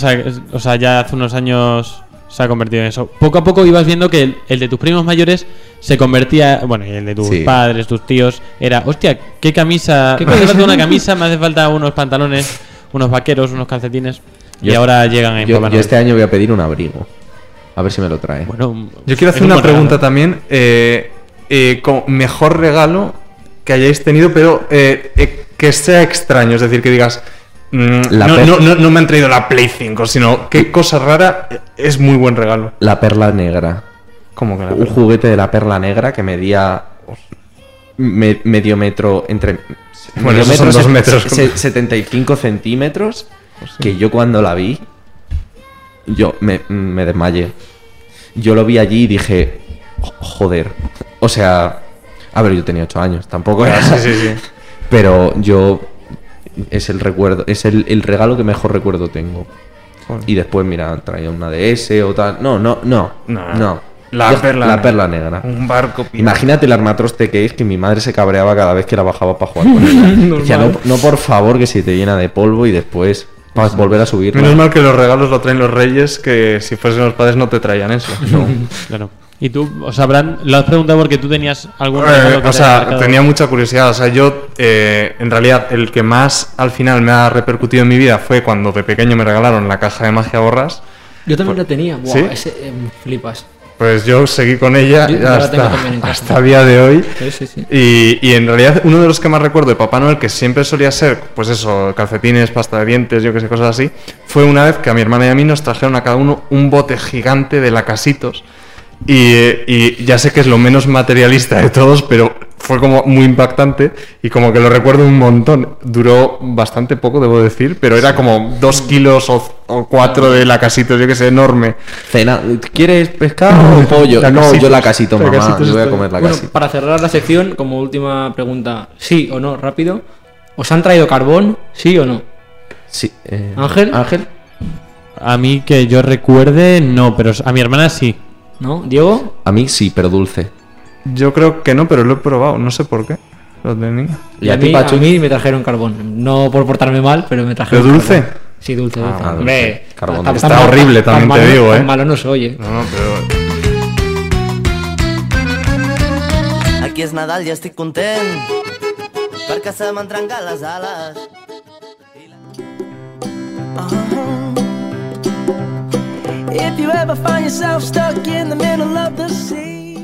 o sea, ya hace unos años se ha convertido en eso. Poco a poco ibas viendo que el, el de tus primos mayores se convertía, bueno, y el de tus Sí. padres, tus tíos, era, hostia, ¿qué camisa? ¿Qué me hace falta una camisa, me hace falta unos pantalones, unos vaqueros, unos calcetines. y ahora llegan en Yo, yo este año voy a pedir un abrigo. A ver si me lo trae. Bueno, un- Yo quiero hacer un una pregunta regalo. también. eh, eh, como mejor regalo que hayáis tenido, pero eh, eh, que sea extraño. Es decir, que digas. Mm, La no, no- no- no me han traído la Play 5, sino qué cosa rara eh, es muy buen regalo. La perla negra. ¿Cómo que la un juguete de la perla negra que medía me- medio metro entre Bueno, medio son dos metros. se- 75 centímetros Pues sí. que yo cuando la vi yo me, me desmayé yo lo vi allí y dije "Jo- joder o sea a ver yo tenía 8 años tampoco era (laughs) Sí, sí, sí. pero yo es el recuerdo, es el, el regalo que mejor recuerdo tengo. Joder. Y después, mira, traía una DS o tal. No, no, no. No. No. La Deja- perla la negra. perla negra. Un barco pirata. Imagínate el armatroste que es que mi madre se cabreaba cada vez que la bajaba para jugar con (laughs) ella. Decía, no, no, por favor, que se te llena de polvo y después para volver a subir. Menos mal que los regalos lo traen los reyes, que si fuesen los padres no te traían eso. (laughs) Claro. Y tú, o sea, Bran, lo has preguntado porque tú tenías algún Eh, o sea, tenía mucha curiosidad. O sea, yo, eh, en realidad, el que más al final me ha repercutido en mi vida fue cuando de pequeño me regalaron la caja de magia borras. Yo también la tenía. Buah, ¿Sí? ese eh, flipas. Pues yo seguí con ella Yo- hasta, hasta día de hoy. Sí, sí, sí. Y, y en realidad uno de los que más recuerdo de Papá Noel, que siempre solía ser, pues eso, calcetines, pasta de dientes, yo que sé, cosas así, fue una vez que a mi hermana y a mí nos trajeron a cada uno un bote gigante de lacasitos. Y, eh, y ya sé que es lo menos materialista de todos, pero fue como muy impactante y como que lo recuerdo un montón. Duró bastante poco, debo decir, pero era como dos kilos o, o cuatro de lacasitos, yo que sé, enorme. Cena, ¿quieres pescado o (laughs) pollo? La no, yo la casito, La mamá. yo voy a comer la Bueno, casita. para cerrar la sección, como última pregunta, ¿sí o no? Rápido. ¿Os han traído carbón? ¿Sí o no? Sí, eh, ¿Ángel? Ángel. A mí que yo recuerde, no, pero a mi hermana sí. ¿No? ¿Diego? A mí sí, pero dulce. Yo creo que no, pero lo he probado, no sé por qué. Lo tenía. ¿Y a ti, mí, Pachu? a mí me trajeron carbón. No por portarme mal, pero me trajeron. ¿Pero dulce? carbón. Sí, dulce, dulce. Ah, Hombre, dulce. Carbón tan- dulce. tan Está horrible, tan también te malo- digo, tan ¿eh? malo no soy, eh. No, no, pero Aquí és Nadal i estic content perquè se m'han trencat les ales. If you ever find yourself stuck in the middle of the sea,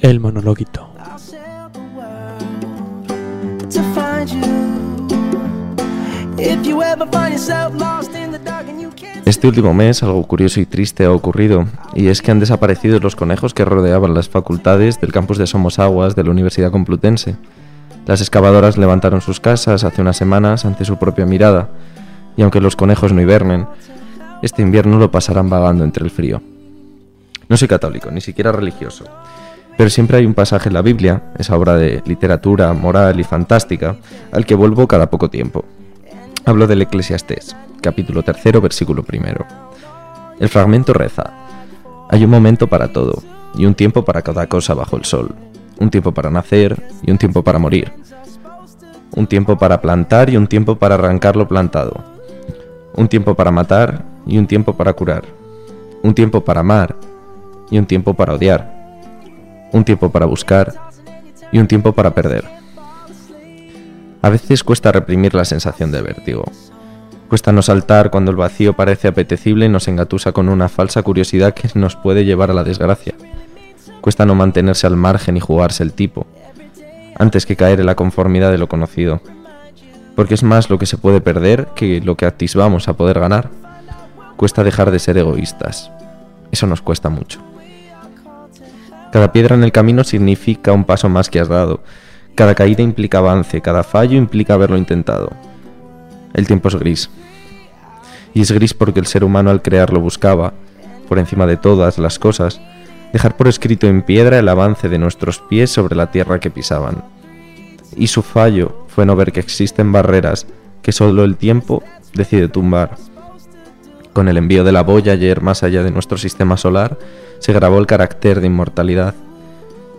El monologuito. I'll sail the world to find you. If you ever find yourself lost in the dark and you can't Este último mes algo curioso y triste ha ocurrido, y es que han desaparecido los conejos que rodeaban las facultades del campus de Somos Aguas de la Universidad Complutense. Las excavadoras levantaron sus casas hace unas semanas ante su propia mirada, y aunque los conejos no hibernen, este invierno lo pasarán vagando entre el frío. No soy católico, ni siquiera religioso, pero siempre hay un pasaje en la Biblia, esa obra de literatura moral y fantástica, al que vuelvo cada poco tiempo. Hablo del Eclesiastés, capítulo tercero, versículo primero. El fragmento reza: Hay un momento para todo, y un tiempo para cada cosa bajo el sol, un tiempo para nacer y un tiempo para morir, un tiempo para plantar y un tiempo para arrancar lo plantado, un tiempo para matar y un tiempo para curar, un tiempo para amar y un tiempo para odiar, un tiempo para buscar y un tiempo para perder. A veces cuesta reprimir la sensación de vértigo. Cuesta no saltar cuando el vacío parece apetecible y nos engatusa con una falsa curiosidad que nos puede llevar a la desgracia. Cuesta no mantenerse al margen y jugarse el tipo, antes que caer en la conformidad de lo conocido. Porque es más lo que se puede perder que lo que atisbamos a poder ganar. Cuesta dejar de ser egoístas. Eso nos cuesta mucho. Cada piedra en el camino significa un paso más que has dado. Cada caída implica avance, cada fallo implica haberlo intentado. El tiempo es gris. Y es gris porque el ser humano al crearlo buscaba, por encima de todas las cosas, dejar por escrito en piedra el avance de nuestros pies sobre la tierra que pisaban. Y su fallo fue no ver que existen barreras que solo el tiempo decide tumbar. Con el envío de la Voyager más allá de nuestro sistema solar, se grabó el carácter de inmortalidad.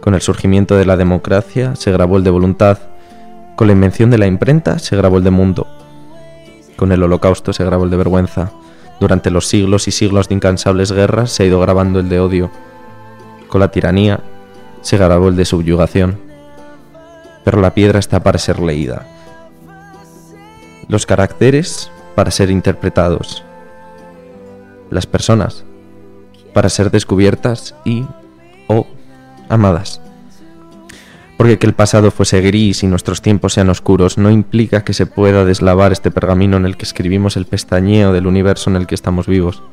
Con el surgimiento de la democracia se grabó el de voluntad. Con la invención de la imprenta se grabó el de mundo. Con el holocausto se grabó el de vergüenza. Durante los siglos y siglos de incansables guerras se ha ido grabando el de odio. Con la tiranía se grabó el de subyugación. Pero la piedra está para ser leída. Los caracteres para ser interpretados. Las personas para ser descubiertas y o amadas. Porque que el pasado fuese gris y nuestros tiempos sean oscuros no implica que se pueda deslavar este pergamino en el que escribimos el pestañeo del universo en el que estamos vivos.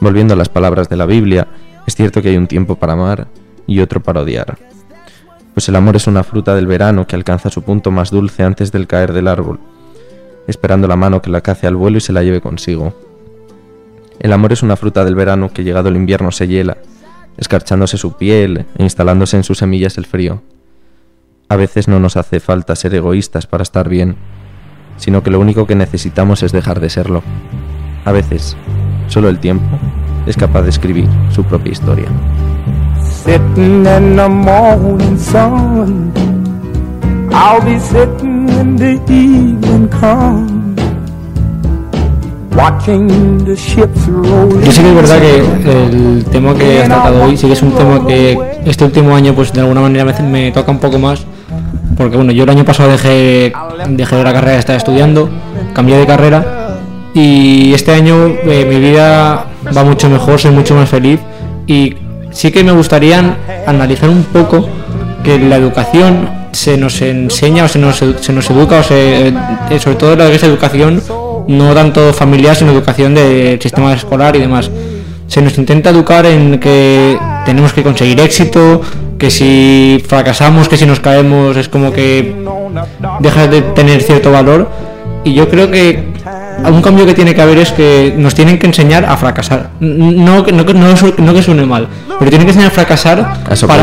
Volviendo a las palabras de la Biblia, es cierto que hay un tiempo para amar y otro para odiar. Pues el amor es una fruta del verano que alcanza su punto más dulce antes del caer del árbol, esperando la mano que la cace al vuelo y se la lleve consigo. El amor es una fruta del verano que llegado el invierno se hiela, escarchándose su piel e instalándose en sus semillas el frío. A veces no nos hace falta ser egoístas para estar bien, sino que lo único que necesitamos es dejar de serlo. A veces, solo el tiempo es capaz de escribir su propia historia. Sitting in the morning sun. I'll be sitting in the evening. Yo sí que es verdad que el tema que has tratado hoy sí que es un tema que este último año pues de alguna manera me, me toca un poco más porque bueno yo el año pasado dejé dejé la carrera estaba estudiando cambié de carrera y este año eh, mi vida va mucho mejor soy mucho más feliz y sí que me gustaría analizar un poco que la educación se nos enseña o se nos, se nos educa o se, eh, sobre todo lo que es educación no tanto familiar sino educación del sistema escolar y demás se nos intenta educar en que tenemos que conseguir éxito, que si fracasamos, que si nos caemos es como que dejas de tener cierto valor. Y yo creo que un cambio que tiene que haber es que nos tienen que enseñar a fracasar. No, que- no, que- no, no que suene mal, pero tienen que enseñar a fracasar A para,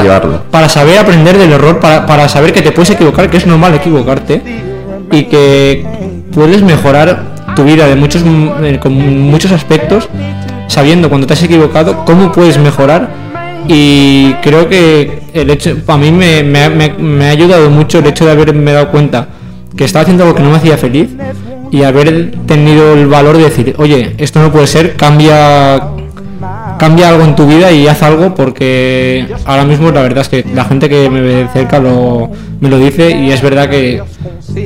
para saber aprender del error, para, para saber que te puedes equivocar, que es normal equivocarte y que puedes mejorar tu vida de muchos eh, con muchos aspectos sabiendo cuando te has equivocado cómo puedes mejorar. Y creo que el hecho a mí me, me me- me ha ayudado mucho el hecho de haberme dado cuenta que estaba haciendo algo que no me hacía feliz y haber tenido el valor de decir oye esto no puede ser cambia cambia algo en tu vida y haz algo porque ahora mismo la verdad es que la gente que me ve de cerca lo, me lo dice y es verdad que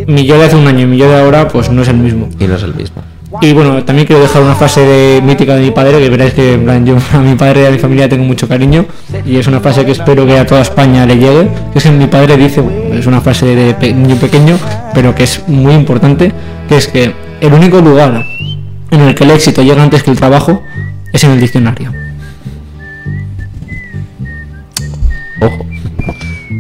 mi yo de hace un año y mi yo de ahora pues no es el mismo. Y no es el mismo. Y bueno, también quiero dejar una frase de, mítica de mi padre, que veréis que en plan, yo a mi padre y a mi familia tengo mucho cariño y es una frase que espero que a toda España le llegue, que es que mi padre dice, es una frase de pe- niño pequeño, pero que es muy importante, que es que el único lugar en el que el éxito llega antes que el trabajo es en el diccionario. Ojo.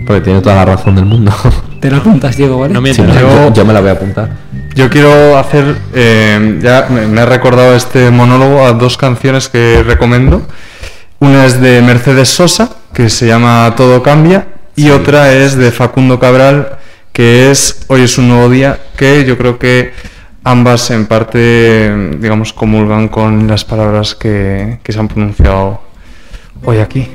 Porque tiene toda la razón del mundo. (laughs) Te lo apuntas, Diego, ¿vale? No Sí, mientas. no, Yo- yo, me la voy a apuntar. Yo quiero hacer, eh, ya me ha recordado este monólogo a dos canciones que recomiendo. Una es de Mercedes Sosa, que se llama Todo cambia, y otra es de Facundo Cabral, que es Hoy es un nuevo día, que yo creo que ambas en parte, digamos, comulgan con las palabras que, que se han pronunciado hoy aquí.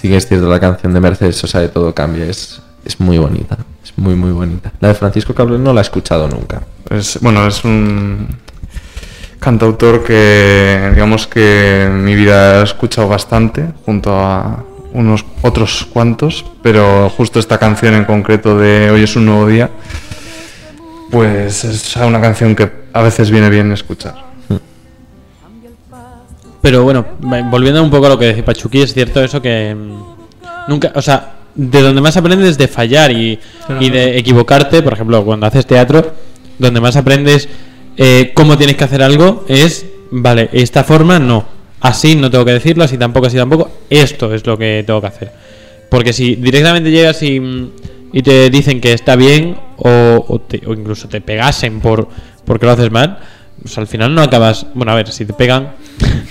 Sí que es cierto, la canción de Mercedes Sosa de Todo Cambia es, es muy bonita. Es muy, muy bonita. La de Francisco Cabrera no la he escuchado nunca. Es, bueno, es un cantautor que, digamos que en mi vida he escuchado bastante, junto a unos otros cuantos, pero justo esta canción en concreto de Hoy es un nuevo día, pues es una canción que a veces viene bien escuchar. Pero bueno, volviendo un poco a lo que decía Pachuqui, es cierto eso que mm, nunca, o sea, de donde más aprendes es de fallar y, y de equivocarte, por ejemplo, cuando haces teatro, donde más aprendes eh, cómo tienes que hacer algo es, vale, esta forma no, así no tengo que decirlo, así tampoco, así tampoco, esto es lo que tengo que hacer. Porque si directamente llegas y, mm, y te dicen que está bien o, o te- o incluso te pegasen por porque lo haces mal, pues al final no acabas. Bueno, a ver, si te pegan.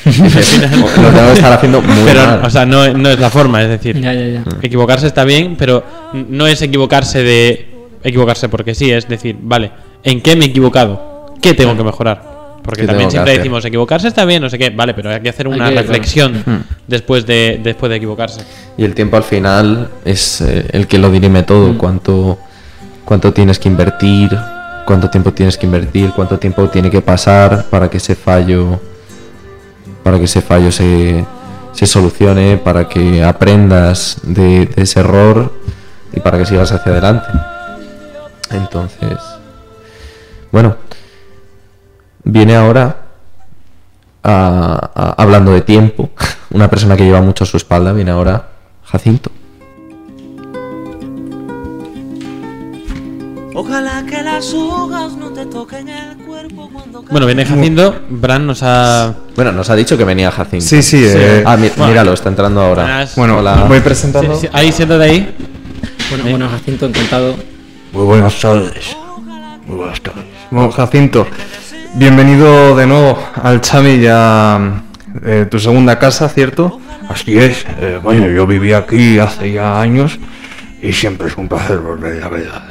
Lo tengo que estar haciendo muy pero, mal. o sea, no, no es la forma, es decir, Ya, ya, ya. equivocarse está bien, pero no es equivocarse de equivocarse porque sí, es decir, vale, ¿en qué me he equivocado? ¿Qué tengo que mejorar? Porque ¿Qué también siempre hacer? decimos equivocarse está bien, no sé qué, vale, pero hay que hacer una que- reflexión Hmm. después de después de equivocarse. Y el tiempo al final es eh, el que lo dirime todo. Cuánto, cuánto tienes que invertir, cuánto tiempo tienes que invertir, cuánto tiempo tiene que pasar para que ese fallo, para que ese fallo se, se solucione, para que aprendas de, ese error y para que sigas hacia adelante. Entonces, bueno, viene ahora a- hablando de tiempo, (laughs) una persona que lleva mucho a su espalda, viene ahora Jacinto. Ojalá que las hojas no te toquen el Bueno, viene Jacinto, Bran nos ha Bueno, nos ha dicho que venía Jacinto. Sí, sí, eh, Ah, mi- Bueno. míralo, está entrando ahora. Buenas. bueno, Hola. voy presentando. Sí, sí, ahí siéntate ahí. Bueno, bueno, Jacinto, encantado. Muy buenas tardes. Muy buenas tardes. Bueno, Jacinto, bienvenido de nuevo al Chami ya eh, tu segunda casa, ¿cierto? Así es. eh, bueno, yo viví aquí hace ya años y siempre es un placer volver, la verdad.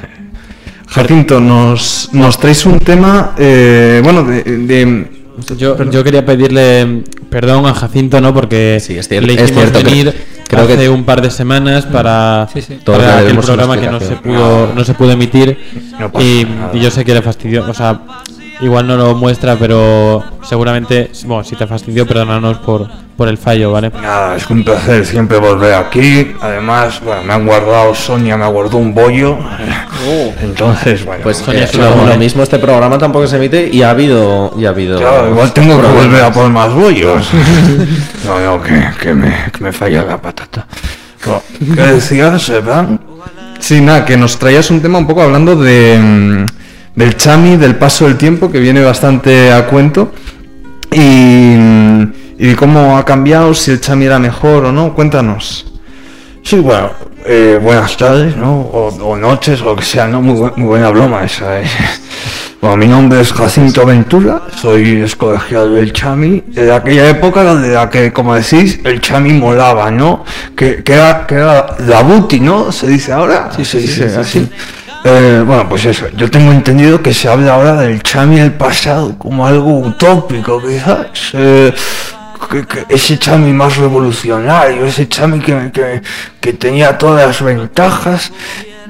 Jacinto, nos, nos traes un tema, eh, bueno, de... de- Yo, yo quería pedirle perdón a Jacinto, ¿no? Porque Sí, es cier- le es hicimos cierto venir creo que- hace un par de semanas para, Sí, sí. Le para aquel una programa que no se pudo no se pudo emitir. No y, yo sé que le fastidió, o sea, igual no lo muestra, pero seguramente, bueno, si te fastidió, perdónanos por, por el fallo, ¿vale? Nada, es un placer siempre volver aquí. Además, bueno, me han guardado, Sonia me guardó un bollo. Entonces, bueno, Pues Sonia eh, es lo, mismo este programa tampoco se emite y ha habido y ha habido claro, igual tengo que volver a por más bollos. (laughs) no, no, que, que me, que me falla la patata. Bueno, ¿Qué decías, Evan? Sí, nada, que nos traías un tema un poco hablando de, mm, del chami, del paso del tiempo, que viene bastante a cuento. Y, mm, y de cómo ha cambiado, si el chami era mejor o no. Cuéntanos. Sí, bueno, eh, buenas tardes, ¿no? O, o noches, o lo que sea, ¿no? Muy, muy buena broma esa, ¿eh? (laughs) Bueno, mi nombre es Jacinto Ventura, soy excolegiado del Chami, de aquella época donde la que, como decís, el Chami molaba, ¿no? Que, que, era, que era la buti, ¿no? Se dice ahora, sí, se dice así. Eh, bueno, pues eso, yo tengo entendido que se habla ahora del Chami del pasado como algo utópico, quizás. eh, que- que ese chami más revolucionario, ese chami que, que- que tenía todas las ventajas.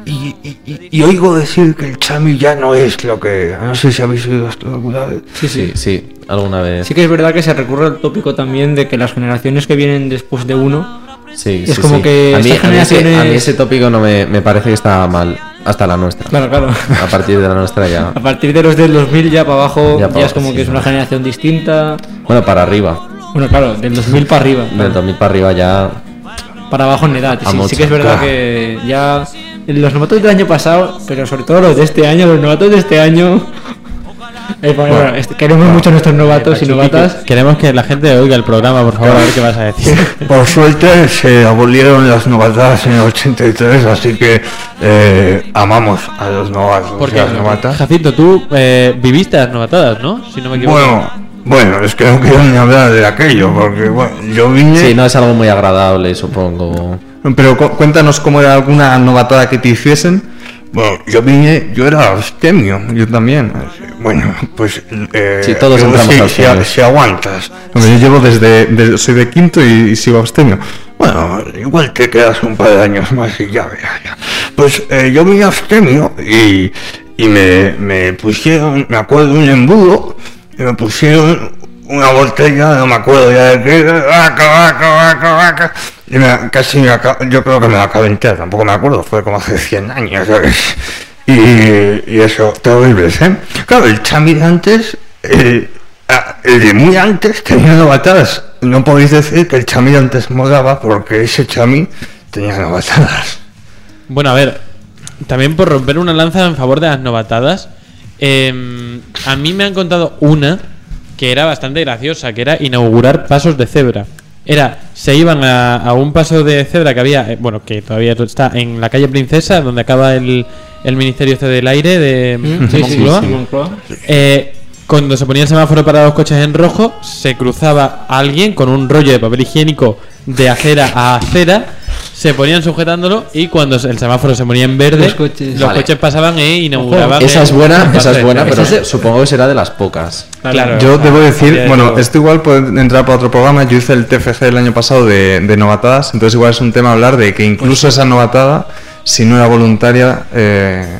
Y, y- y- y oigo decir que el chami ya no es lo que. No sé si habéis oído esto alguna vez. Sí, sí. Sí, sí, alguna vez. Sí que es verdad que se recurre al tópico también de que las generaciones que vienen después de uno Sí, Es sí, como sí. que a mí, estas a mí ese, generaciones- a mí ese tópico no me, me parece que está mal hasta la nuestra. Claro, claro. A partir de la nuestra ya. (laughs) A partir de los del 2000 ya para abajo Ya es como que es una generación distinta. Bueno, para arriba. Bueno, claro, del 2000 para arriba. Del 2000 para arriba ya. Para abajo en edad. Sí, sí que es verdad claro. que ya los novatos del año pasado, pero sobre todo los de este año, los novatos de este año. Eh, bueno, bueno, este- queremos mucho a nuestros novatos y novatas. Queremos que la gente oiga el programa, por favor, a ver qué vas a decir. (laughs) Por suerte se abolieron las novatadas en el 83, así que eh, amamos a los novatos y Porque, a las novatas. Jacinto, tú eh, viviste las novatadas, ¿no? Si no me equivoco. Bueno, bueno, es que no quiero ni hablar de aquello, porque bueno, yo vine... Sí, no es algo muy agradable, supongo. Pero cu- cuéntanos cómo era alguna novatada que te hiciesen. Bueno, yo vine, yo era abstemio, yo también. Bueno, pues. Eh, Sí, todos entramos si, si, si aguantas. Hombre, yo llevo desde, desde- soy de quinto y, y sigo abstemio. Bueno, igual te quedas un par de años más y ya verás. ya. Pues eh, yo vine abstemio y, y me, me pusieron, me acuerdo, un embudo y me pusieron una botella, no me acuerdo ya de qué, vaca, vaca, vaca, vaca. Y me, casi me aca- yo creo que me la acabé entera, tampoco me acuerdo, fue como hace 100 años, ¿sabes? Y, y eso, terribles, ¿eh? Claro, el chami de antes, eh, ah, el de muy antes tenía novatadas. No podéis decir que el chami de antes molaba porque ese chami tenía novatadas. Bueno, a ver, también por romper una lanza en favor de las novatadas, eh, a mí me han contado una que era bastante graciosa, que era inaugurar pasos de cebra. Era, se iban a, a un paso de cebra que había, eh, bueno, que todavía está en la calle Princesa, donde acaba el, el Ministerio este del Aire de Mm, sí, sí, Moncloa. sí, Moncloa. Eh, cuando se ponía el semáforo para los coches en rojo, se cruzaba alguien con un rollo de papel higiénico de acera a acera, se ponían sujetándolo y cuando el semáforo se ponía en verde, Los coches. los Vale. coches pasaban e inauguraban. Esa es buena, esa es buena, pero es- supongo que será de las pocas. Claro. Yo debo decir, bueno, esto igual puede entrar para otro programa. Yo hice el TFG el año pasado de, de novatadas, entonces igual es un tema hablar de que incluso esa novatada, si no era voluntaria, eh,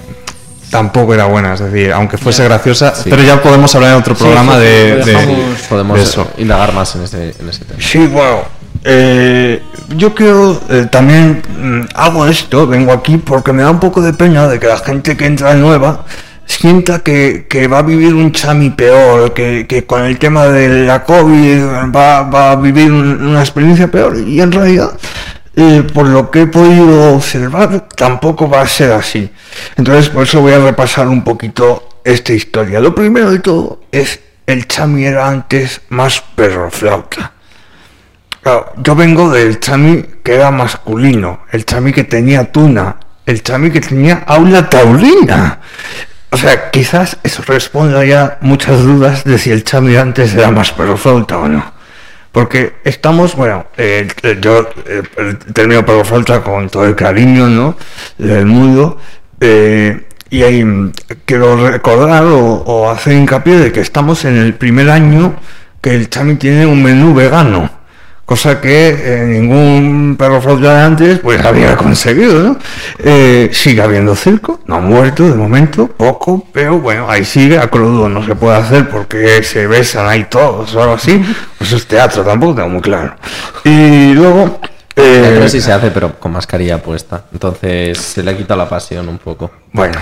tampoco era buena. Es decir, aunque fuese graciosa, Sí. pero ya podemos hablar en otro programa sí, de, de-. Podemos de eso. indagar más en ese, en ese tema. Sí, bueno, eh, yo quiero eh, también mm, hago esto, vengo aquí porque me da un poco de pena de que la gente que entra nueva sienta que, va a vivir un chami peor, que, con el tema de la COVID va, a vivir un- una experiencia peor y en realidad eh, por lo que he podido observar tampoco va a ser así. Entonces por eso voy a repasar un poquito esta historia. Lo primero de todo es el chami era antes más perro flauta. Yo vengo del chami que era masculino, el chami que tenía tuna, el chami que tenía aula taurina. O sea, quizás eso responda ya muchas dudas de si el chami antes era más perroflauta o no. Porque estamos, bueno, yo eh, el término perroflauta con todo el cariño, ¿no? Del mundo. eh, y ahí quiero recordar o, o hacer hincapié de que estamos en el primer año que el Chami tiene un menú vegano. Cosa que eh, ningún perro flauta de antes pues había conseguido, ¿no? Eh, sigue habiendo circo, no ha muerto de momento, poco, pero bueno, ahí sigue, a crudo no se puede hacer porque se besan ahí todos o algo así, pues es teatro, tampoco tengo muy claro. Y luego... eh, sí se hace, pero con mascarilla puesta. Entonces se le ha quitado la pasión un poco. Bueno,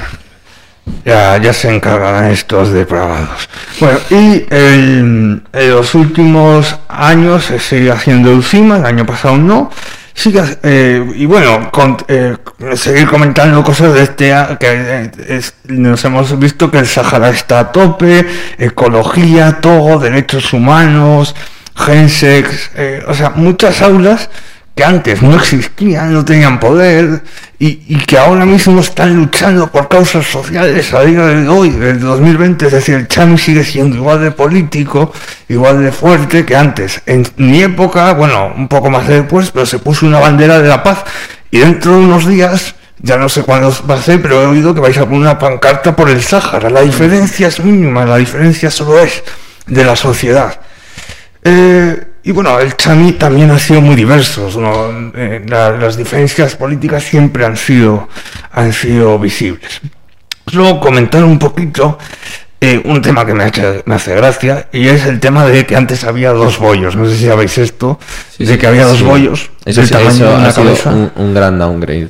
ya, ya se encargarán estos depravados. Bueno, y el- en los últimos años se sigue haciendo encima, el año pasado no. Sigue, eh, y bueno, con- eh, seguir comentando cosas de este que eh, nos hemos visto que el Sahara está a tope, ecología, todo, derechos humanos, gensex, eh, o sea, muchas aulas que antes no existían, no tenían poder y, que ahora mismo están luchando por causas sociales a día de hoy, del 2020. Es decir, el Chami sigue siendo igual de político, igual de fuerte que antes. En mi época, bueno, un poco más después, pero se puso una bandera de la paz y dentro de unos días, ya no sé cuándo va a ser, pero he oído que vais a poner una pancarta por el Sáhara. La diferencia es mínima, la diferencia solo es de la sociedad. Eh, y bueno, el Chami también ha sido muy diverso. ¿no? Eh, la- las diferencias políticas siempre han sido, han sido visibles. Luego comentar un poquito eh, un tema que me, ha hecho- me hace gracia y es el tema de que antes había dos bollos. No sé si sabéis esto, de que había dos Sí. bollos Eso, del sí, tamaño eso de una ha sido cabeza. un, un gran downgrade.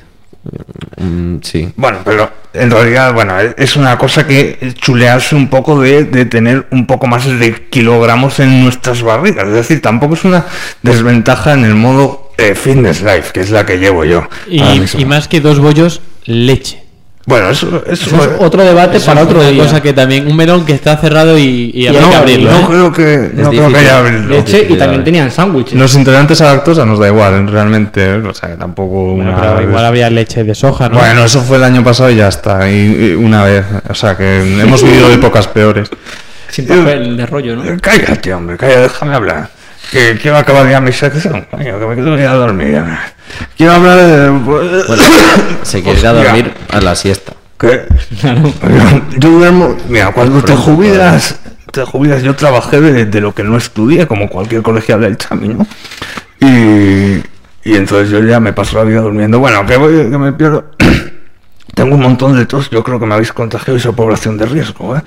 Mm, sí. Bueno, pero en realidad, bueno, es una cosa que chulearse un poco de, de tener un poco más de kilogramos en nuestras barrigas. Es decir, tampoco es una desventaja en el modo eh, fitness life, que es la que llevo yo. Y más que dos bollos, leche. Bueno, eso, eso, Eso es otro debate para otro una día. cosa que también un melón que está cerrado y, y habrá no, que abrirlo. no ¿eh? creo que, no creo que haya abrirlo. Leche y también tenían sándwiches. Los intolerantes a lactosa nos da igual, realmente. ¿eh? O sea, que tampoco Bueno, una pero vez- igual habría leche de soja, ¿no? Bueno, eso fue el año pasado y ya está. Y, y una vez. O sea, que hemos vivido (laughs) épocas peores. Sin papel de rollo, ¿no? Eh, Cállate, hombre, cállate, déjame hablar. Que quiero acabar ya mi sección, que me quiero ir a dormir. Quiero hablar de... Bueno, (coughs) se quiere ir a dormir a la siesta. ¿Qué? Yo duermo. Mira, cuando te jubilas, te jubilas. Yo trabajé de, de lo que no estudié, como cualquier colegial del Chami, ¿no? Y, y entonces yo ya me paso la vida durmiendo. Bueno, que voy, que me pierdo. (coughs) Tengo un montón de tos. Yo creo que me habéis contagiado y soy población de riesgo, ¿eh?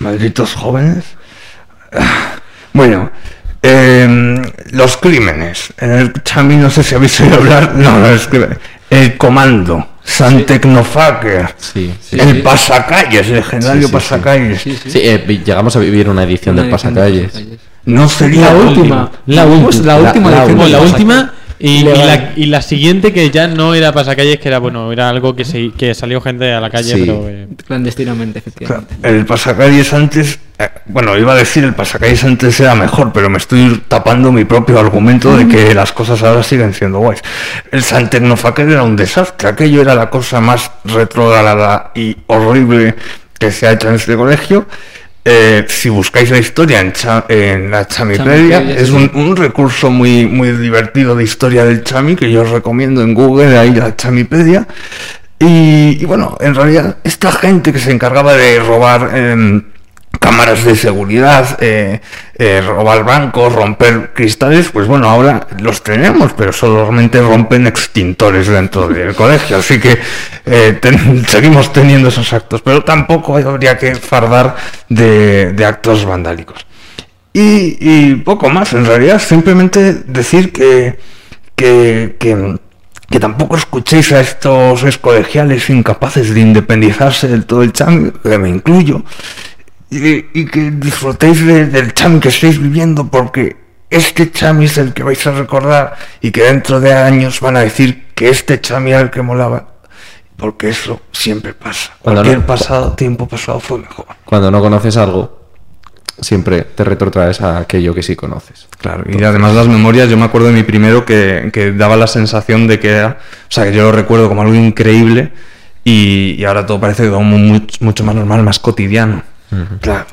Malditos jóvenes. Ah, Bueno, em, los crímenes. En el Chami no sé si habéis oído hablar. (laughs) No, no es que el comando. San Tecnofaker. Sí, sí. el sí. pasacalles, legendario Sí, sí, sí. pasacalles. Sí, eh, llegamos a vivir una edición del pasacalles. No sería La última. La última. La última. la última y, la, y la siguiente que ya no era pasacalles, que era bueno, era algo que se, que salió gente a la calle, Sí. pero eh, Clandestinamente, Claro, efectivamente. El pasacalles antes, eh, bueno, iba a decir el pasacalles antes era mejor, pero me estoy tapando mi propio argumento de que las cosas ahora siguen siendo guays. El San Tecnofaker era un desastre, aquello era la cosa más retrograda y horrible que se ha hecho en este colegio. Eh, si buscáis la historia en, Cha- en la Chamipedia, Chamipedia, es un, un recurso muy, muy divertido de historia del Chami que yo os recomiendo en Google, ahí la Chamipedia. Y, y bueno, en realidad, esta gente que se encargaba de robar em, cámaras de seguridad, eh, eh, robar bancos, romper cristales, pues bueno, ahora los tenemos, pero solamente rompen extintores dentro del colegio. Así que eh, seguimos teniendo esos actos, pero tampoco habría que fardar de, actos vandálicos. Y, poco más, en realidad, simplemente decir que, que, que, tampoco escuchéis a estos excolegiales incapaces de independizarse del todo el chami, que me incluyo, y, y que disfrutéis de- del chami que estáis viviendo, porque este chami es el que vais a recordar y que dentro de años van a decir que este chami era el que molaba. Porque eso siempre pasa. Cuando Cualquier no- pasado, tiempo pasado fue mejor. Cuando no conoces algo, siempre te retrotraes a aquello que sí conoces. Claro, y además las memorias, yo me acuerdo de mi primero que, que daba la sensación de que era, o sea, que yo lo recuerdo como algo increíble y, y ahora todo parece como mucho, mucho más normal, más cotidiano. Claro.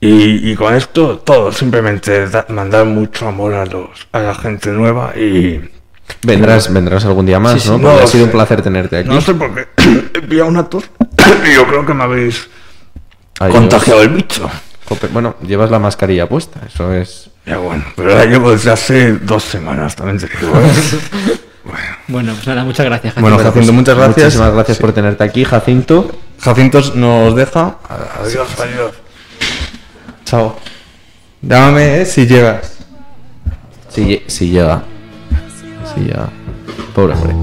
Y, y con esto todo, simplemente da- mandar mucho amor a los a la gente nueva y Vendrás, vendrás algún día más, Sí, sí, ¿no? no ha sido un sé. placer tenerte aquí. no sé por qué (coughs) he pillado una tos. (coughs) Yo creo que me habéis contagiado el bicho. Bueno, llevas la mascarilla puesta, eso es. Ya bueno, pero la llevo desde hace dos semanas, también te digo. ¿eh? (laughs) Bueno, pues nada, muchas gracias. Bueno, Jacinto. Jacinto, muchas gracias. Muchísimas gracias por tenerte aquí, Jacinto. Jacinto nos deja. Adiós, adiós. Chao. Llámame eh, si llegas. Si, si llega. Si llega. Pobre hombre.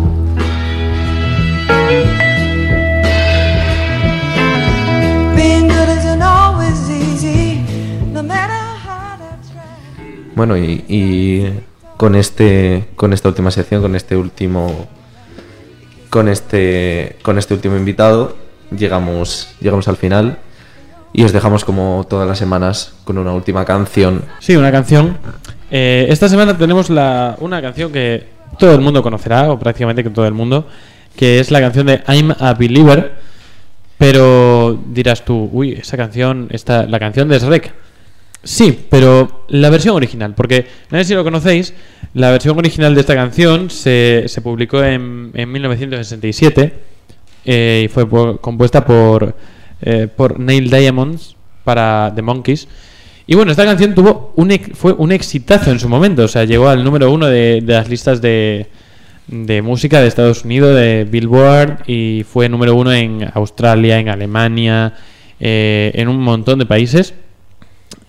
Bueno, y, y con este. Con esta última sección, con este último. Con este. Con este último invitado. Llegamos. Llegamos al final. Y os dejamos como todas las semanas con una última canción. Sí, una canción. Eh, esta semana tenemos la, una canción que todo el mundo conocerá, o prácticamente que todo el mundo, que es la canción de I'm a Believer. Pero dirás tú, uy, esa canción, esta, la canción de Shrek. Sí, pero la versión original, porque no sé si lo conocéis, la versión original de esta canción se, se publicó en, en 1967 eh, y fue compuesta por, eh, por Neil Diamonds para The Monkeys. Y bueno, esta canción tuvo un fue un exitazo en su momento, o sea, llegó al número uno de, de las listas de, de música de Estados Unidos, de Billboard, y fue número uno en Australia, en Alemania, eh, en un montón de países.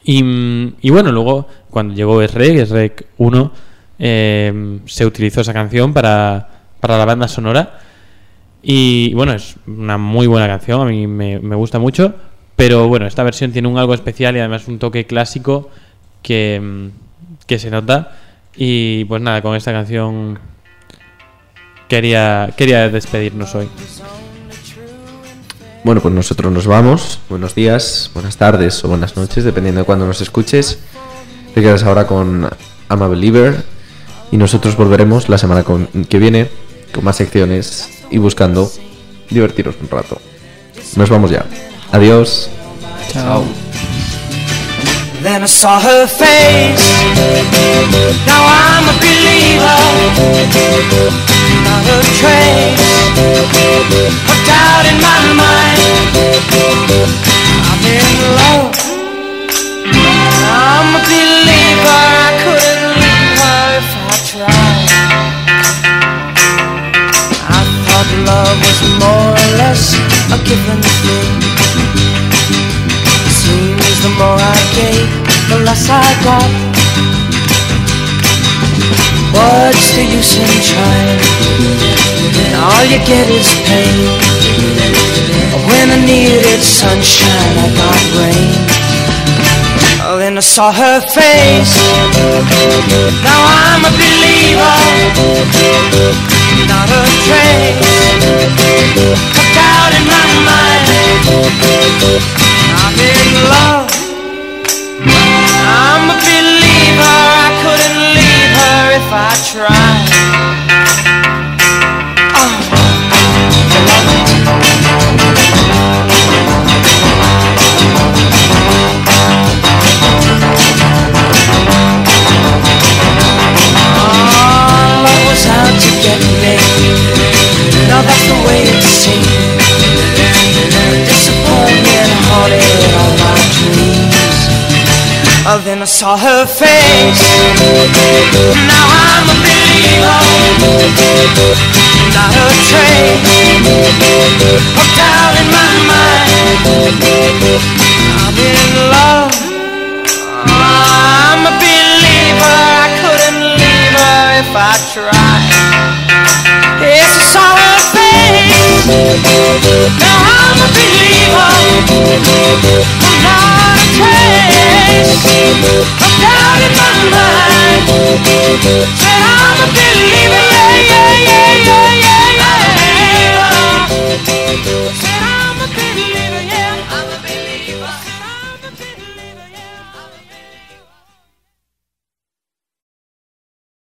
Y, y bueno, luego cuando llegó Shrek, Shrek 1, eh, se utilizó esa canción para, para la banda sonora. Y bueno, es una muy buena canción, a mí me, me gusta mucho. Pero bueno, esta versión tiene un algo especial y además un toque clásico que, que se nota. Y pues nada, con esta canción quería, quería despedirnos hoy. Bueno, pues nosotros nos vamos. Buenos días, buenas tardes o buenas noches, dependiendo de cuándo nos escuches. Te quedas ahora con I'm a Believer. Y nosotros volveremos la semana con- que viene con más secciones y buscando divertiros un rato. Nos vamos ya. Adiós. Chao. Then I saw her face. Now I'm a believer. Not a trace of doubt in my mind. I'm in love. I'm a believer. I couldn't leave her if I tried. I thought love was more or less a given thing. Seems the more I gave, the less I got. What's the use in trying? All you get is pain. When I needed sunshine, I got rain. Oh, then I saw her face. Now I'm a believer. Not a trace of doubt in my mind. I'm in love. I'm a believer. I couldn't leave her if I tried. Get me. Now that's the way it seems. Disappointment haunted all my dreams. Oh, then I saw her face. Now I'm a believer. Not a trace of doubt in my mind. I'm in love. Now I'm a believer, I'm not a trace. I'm down in my mind. Said I'm a believer, yeah, yeah, yeah, yeah.